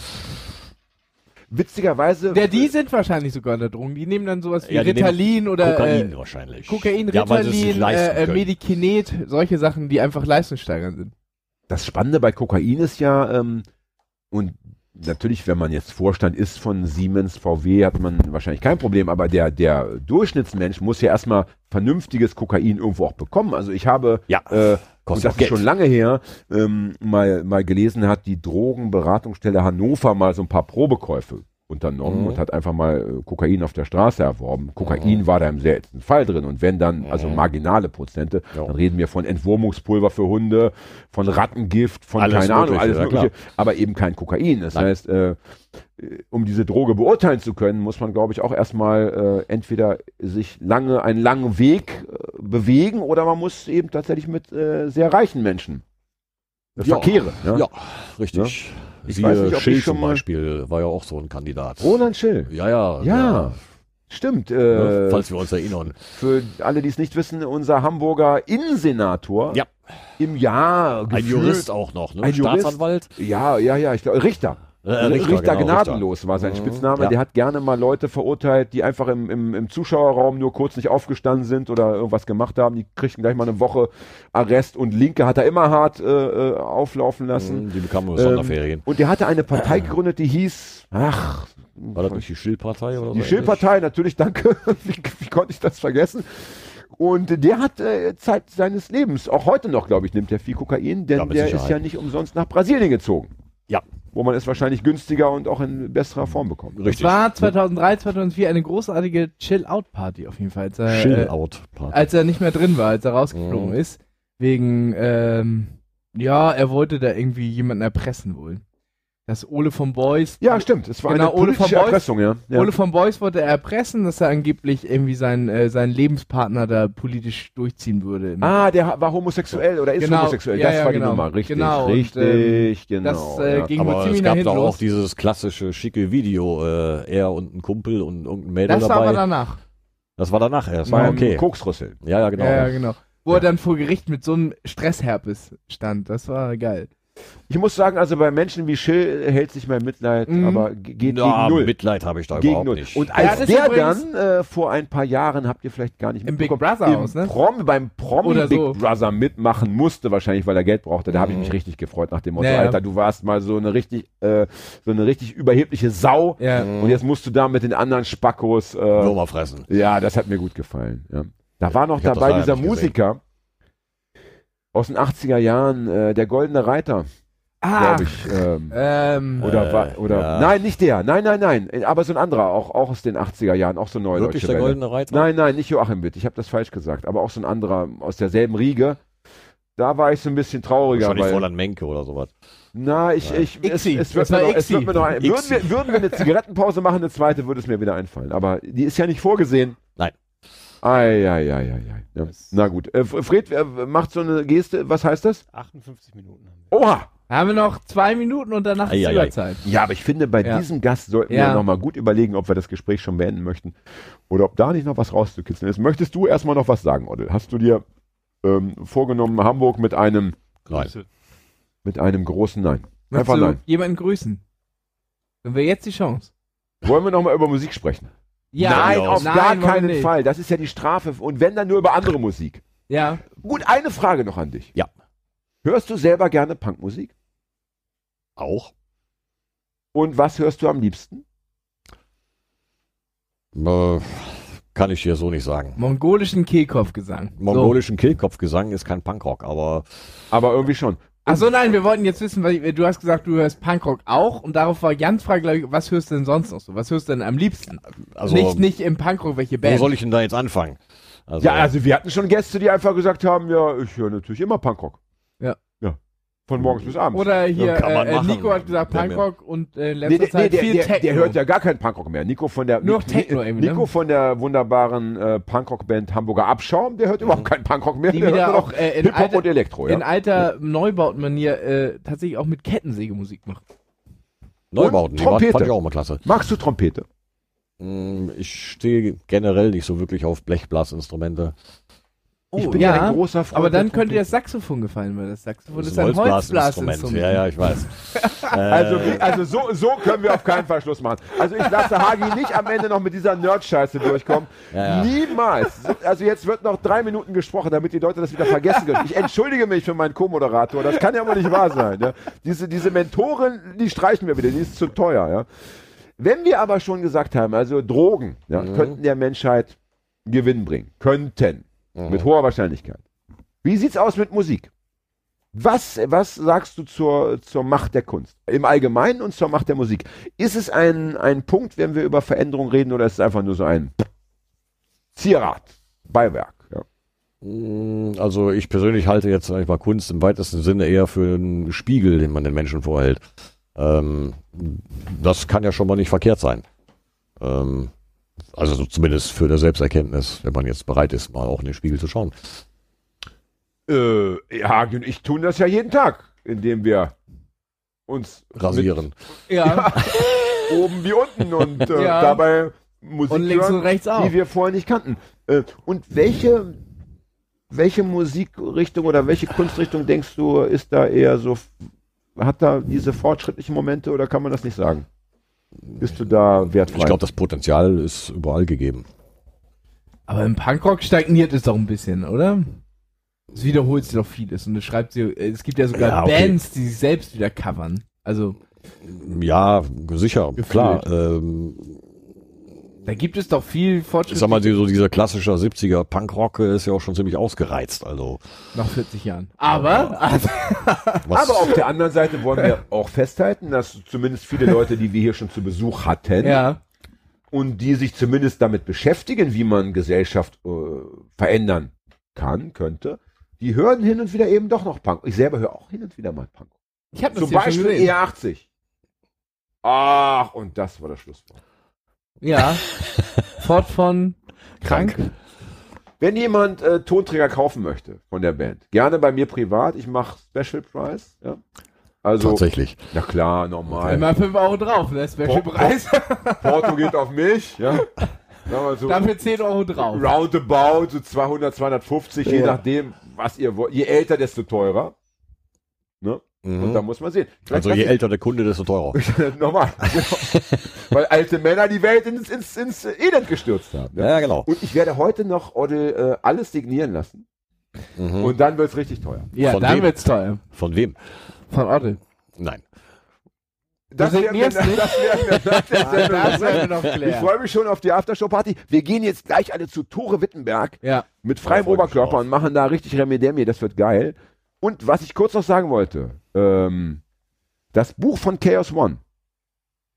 Witzigerweise. Ja, die sind wahrscheinlich sogar unter Drogen. Die nehmen dann sowas wie Ja, Ritalin oder Kokain äh, wahrscheinlich. Kokain, ja, Ritalin, leisten äh, äh. Medikinet, solche Sachen, die einfach leistungssteigernd sind. das Spannende bei Kokain ist ja, ähm, und natürlich, wenn man jetzt Vorstand ist von Siemens, VW, hat man wahrscheinlich kein Problem, aber der, der Durchschnittsmensch muss ja erstmal vernünftiges Kokain irgendwo auch bekommen. Also ich habe, Ja, äh, und kostet das ist Geld. schon lange her, ähm, mal, mal gelesen hat, die Drogenberatungsstelle Hannover mal so ein paar Probekäufe unternommen Mhm. und hat einfach mal äh, Kokain auf der Straße erworben. Kokain war da im seltensten Fall drin und wenn dann, also Mhm. marginale Prozente, Ja. dann reden wir von Entwurmungspulver für Hunde, von Rattengift, von Alles keine Ahnung, alles mögliche, aber eben kein Kokain. Das Nein. heißt, äh, um diese Droge beurteilen zu können, muss man, glaube ich, auch erstmal äh, entweder sich lange, einen langen Weg äh, bewegen oder man muss eben tatsächlich mit äh, sehr reichen Menschen äh, Ja. verkehren. Ja? Ja, richtig. Ich Siehe weiß nicht, ob Schill zum Beispiel war ja auch so ein Kandidat. Roland Schill. Ja, ja. Ja, Stimmt. ja, Äh, falls wir uns erinnern. für alle, die es nicht wissen, unser Hamburger Innensenator Ja. im Jahr Ein gefühlt- Jurist auch noch, ne? Ein Jurist? Staatsanwalt. Ja, ja, ja, ich glaube, Richter. Äh, Richter, Richter, genau, gnadenlos war sein Mhm. Spitzname. Ja. Der hat gerne mal Leute verurteilt, die einfach im, im, im Zuschauerraum nur kurz nicht aufgestanden sind oder irgendwas gemacht haben. Die kriegten gleich mal eine Woche Arrest und Linke hat er immer hart äh, äh, auflaufen lassen. Mhm, Die bekamen nur Ähm, Sonderferien. Und der hatte eine Partei gegründet, die hieß, ach, War das nicht die Schildpartei oder so? die Schildpartei, natürlich, danke. wie, wie konnte ich das vergessen? Und der hat äh, Zeit seines Lebens, auch heute noch, glaube ich, nimmt er viel Kokain, denn Ja, der ist Sicherheit. ja nicht umsonst nach Brasilien gezogen. Ja. Wo man es wahrscheinlich günstiger und auch in besserer Form bekommt. Es Richtig. war 2003, 2004 eine großartige Chill-Out-Party auf jeden Fall. Als er, äh, Chill-Out-Party. als er nicht mehr drin war, als er rausgeflogen Mhm. ist. Wegen, ähm, ja, er wollte da irgendwie jemanden erpressen wohl. Das Ole von Boys. Ja, stimmt. Es war Genau, eine Ole politische von Beuys- Erpressung, ja. ja. Ole von Boys wollte er erpressen, dass er angeblich irgendwie seinen, äh, seinen Lebenspartner da politisch durchziehen würde. Ah, der war homosexuell oder ist Genau, homosexuell. ja, das ja, war genau. die Nummer. Richtig, Genau, und, richtig, genau. das, äh, ging Aber es gab da auch dieses klassische schicke Video, äh, er und ein Kumpel und irgendein Mädel Das war dabei. aber danach. das war danach erst. Beim Ah, okay. Koksrüssel. Ja, ja, genau. Ja, ja, genau. Wo er dann vor Gericht mit so einem Stressherpes stand. Das war geil. Ich muss sagen, also bei Menschen wie Schill hält sich mein Mitleid, Mhm. aber ge- geht Na, gegen null. Mitleid habe ich da gegen überhaupt null. nicht. Und als der dann äh, vor ein paar Jahren, habt ihr vielleicht gar nicht Im Big Brother im Haus, ne? Prom, beim Promi Oder Big so. Brother mitmachen musste, wahrscheinlich, weil er Geld brauchte, da habe ich Mhm. mich richtig gefreut nach dem Motto, Naja. Alter, du warst mal so eine richtig, äh, so eine richtig überhebliche Sau Ja. Mhm. und jetzt musst du da mit den anderen Spackos, äh, Würmer fressen. ja, das hat mir gut gefallen. Ja. Da war noch Ich dabei dieser nicht gesehen. Aus den 80er Jahren, äh, der Goldene Reiter, Ah, glaube ich. Ähm, ähm, oder Äh, war, oder ja. nein, nicht der. Nein, nein, nein, aber so ein anderer, auch auch aus den 80er Jahren, auch so neu Wirklich der Welle. goldene Reiter? Nein, nein, nicht Joachim Witt, ich habe das falsch gesagt, aber auch so ein anderer aus derselben Riege. Da war ich so ein bisschen trauriger, Wahrscheinlich weil Fräulein Menke oder sowas. na, ich Ja. ich es, Ixi. es, wird noch, es Ixi. wird mir noch ein, würden Ixi. wir würden wir eine Zigarettenpause machen, eine zweite würde es mir wieder einfallen, aber die ist ja nicht vorgesehen. Nein. Ei, ei, ei, ei, ei. Ja. Na gut, äh, Fred äh, macht so eine Geste, was heißt das? 58 Minuten haben wir. Oha! haben wir noch zwei Minuten und danach ist ei. Überzeit. Ja, aber ich finde, bei Ja. diesem Gast sollten Ja. wir nochmal gut überlegen, ob wir das Gespräch schon beenden möchten oder ob da nicht noch was rauszukitzeln ist. Möchtest du erstmal noch was sagen, Oddel? Hast du dir ähm, vorgenommen, Hamburg mit einem, Nein. Grüße. mit einem großen Nein? Möchtest Einfach du nein. jemanden grüßen? Dann wäre jetzt die Chance. Wollen wir nochmal über Musik sprechen? Ja, nein, auf nein, gar keinen nicht. Fall. Das ist ja die Strafe. Und wenn, dann nur über andere Musik. Ja. Gut, eine Frage noch an dich. Ja. Hörst du selber gerne Punkmusik? Auch? Und was hörst du am liebsten? Äh, kann ich dir so nicht sagen. Mongolischen Kehlkopfgesang. Mongolischen Kehlkopfgesang ist kein Punkrock, aber Aber irgendwie schon. Achso, nein, wir wollten jetzt wissen, weil du hast gesagt, du hörst Punkrock auch und darauf war Jans Frage, glaube ich, was hörst du denn sonst noch so? Was hörst du denn am liebsten? also nicht, nicht im Punkrock, welche wo Band? soll ich denn da jetzt anfangen? Also, Ja, also wir hatten schon Gäste, die einfach gesagt haben, ja, ich höre natürlich immer Punkrock. Ja. Ja. Von morgens bis abends. Oder hier, kann man äh. Nico hat gesagt Ja, Punkrock und äh, in Nee, letzter der, nee, Zeit der, viel der, Techno. der hört ja gar keinen Punkrock mehr. Nico von der Nur Techno Ni- irgendwie, ne? Nico von der wunderbaren äh, Punkrock-Band Hamburger Abschaum, der hört überhaupt keinen Punkrock mehr. Die der wieder hört auch äh, in, Hip-Hop alter, und Elektro, in ja. alter Neubautenmanier äh, tatsächlich auch mit Kettensägemusik macht. Neubauten, die waren, Trompete. fand ich auch immer klasse. Magst du Trompete? Mm, Ich stehe generell nicht so wirklich auf Blechblasinstrumente. Ich Oh, bin ja, ja ein großer Freund Aber dann könnte dir das Saxophon gefallen, weil das Saxophon Das ist ein Holzblasinstrument. Ja, ja, ich weiß. Also, Äh, wie- also so, so können wir auf keinen Fall Schluss machen. Also ich lasse Hagi nicht am Ende noch mit dieser Nerd-Scheiße durchkommen. Ja, ja. Niemals. So- Also jetzt wird noch drei Minuten gesprochen, damit die Leute das wieder vergessen können. Ich entschuldige mich für meinen Co-Moderator. Das kann ja wohl nicht wahr sein. Ja? Diese, diese Mentorin, die streichen wir wieder. Die ist zu teuer. Ja? Wenn wir aber schon gesagt haben, also Drogen ja, Mhm. könnten der Menschheit Gewinn bringen. Könnten. Mhm. Mit hoher Wahrscheinlichkeit. Wie sieht's aus mit Musik? Was, was sagst du zur, zur Macht der Kunst? Im Allgemeinen und zur Macht der Musik. Ist es ein, ein Punkt, wenn wir über Veränderung reden, oder ist es einfach nur so ein Zierat, Beiwerk? Ja. Mm, Also ich persönlich halte jetzt sag ich mal Kunst im weitesten Sinne eher für einen Spiegel, den man den Menschen vorhält. Ähm, das kann ja schon mal nicht verkehrt sein. Ähm, also so zumindest für der Selbsterkenntnis, wenn man jetzt bereit ist, mal auch in den Spiegel zu schauen. Äh, ja, und ich tun das ja jeden Tag, indem wir uns Rasieren. Ja. mit oben wie unten und äh, Ja. dabei Musik Und links hören, und rechts auch. die wir vorher nicht kannten. Äh, und welche, welche Musikrichtung oder welche Kunstrichtung denkst du, ist da eher so, hat da diese fortschrittlichen Momente oder kann man das nicht sagen? Bist du da wertfrei? Ich glaube, das Potenzial ist überall gegeben. Aber im Punkrock stagniert es doch ein bisschen, oder? Es wiederholt sich doch vieles und es schreibt sie, es gibt ja sogar Ja, okay. Bands, die sich selbst wieder covern. Also, Ja, sicher, Gefühlt. klar. Ähm, da gibt es doch viel Fortschritt ich sag mal, so dieser klassische 70er Punkrock ist ja auch schon ziemlich ausgereizt. Also nach 40 Jahren. Aber, also, was, Aber auf der anderen Seite wollen wir auch festhalten, dass zumindest viele Leute, die wir hier schon zu Besuch hatten ja, und die sich zumindest damit beschäftigen, wie man Gesellschaft äh, verändern kann, könnte, die hören hin und wieder eben doch noch Punk. Ich selber höre auch hin und wieder mal Punk. ich habe Zum Beispiel gesehen. E80. Ach, und das war das Schlusswort. Ja. Fort von krank. Wenn jemand äh, Tonträger kaufen möchte von der Band, gerne bei mir privat. Ich mache Special Price. Ja. Also, tatsächlich. na klar, normal. Immer 5 Euro drauf, ne? Special-Preis. Porto geht auf mich. Ja. So, Dafür 10 Euro drauf. roundabout, so 200, 250, je Ja. nachdem, was ihr wollt. Je älter, desto teurer. Ne? Und da Mhm. muss man sehen. Vielleicht Also je älter der Kunde, desto teurer. Normal. genau. Weil alte Männer die Welt ins, ins, ins Elend gestürzt haben. Ja? Ja, genau. Und ich werde heute noch Odel äh, alles signieren lassen. Mhm. Und dann wird's richtig teuer. Ja, Von dann wem? wird's teuer. Von wem? Von Otto. Nein. Das besprechen. noch Ich freue mich schon auf die Aftershow-Party. Wir gehen jetzt gleich alle zu Tore Wittenberg. Ja. mit freiem Oberkörper und machen da richtig Remedemie, das wird geil. Und was ich kurz noch sagen wollte, ähm, das Buch von Chaos One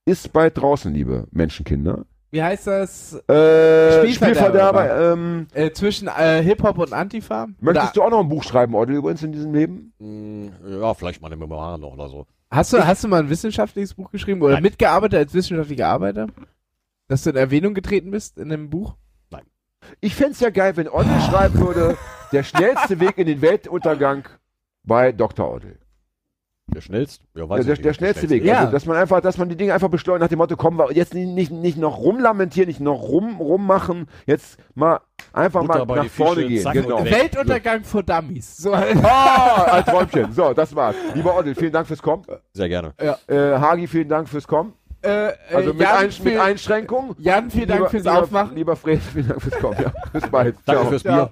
ist bald draußen, liebe Menschenkinder. Wie heißt das? Äh, Spielverderber. Spielverderber. Ähm, Äh, zwischen äh, Hip-Hop und Antifa? möchtest du auch noch ein Buch schreiben, Odil, übrigens in diesem Leben? Mm, Ja, vielleicht mal eine Memoir noch oder so. Hast du, hast du mal ein wissenschaftliches Buch geschrieben oder Nein. mitgearbeitet als wissenschaftlicher Arbeiter? Dass du in Erwähnung getreten bist in dem Buch? Ich fänd's ja geil, wenn Odil schreiben würde, der schnellste Weg in den Weltuntergang bei Dr. Odil. Der schnellste? Ja, Ja, weiß der, ich nicht, der schnellste Weg. Ja. Also, dass man einfach, dass man die Dinge einfach beschleunigt nach dem Motto, kommen wir jetzt nicht, nicht, nicht noch rumlamentieren, nicht noch rum, rummachen, jetzt mal einfach Butter mal nach vorne Fische, gehen. zack Genau. Weltuntergang für Dummies. So, Ah, ein Träumchen. So, das war's. Lieber Oddel, vielen Dank fürs Kommen. Sehr gerne. Äh, Hagi, vielen Dank fürs Kommen. äh, Also äh, mit, Jan, ein, mit Einschränkungen. Jan, vielen Dank Lieber- fürs lieber, Aufmachen. Lieber Fred, vielen Dank fürs Kommen. Ja, bis bald. Danke Ciao. fürs. Bier.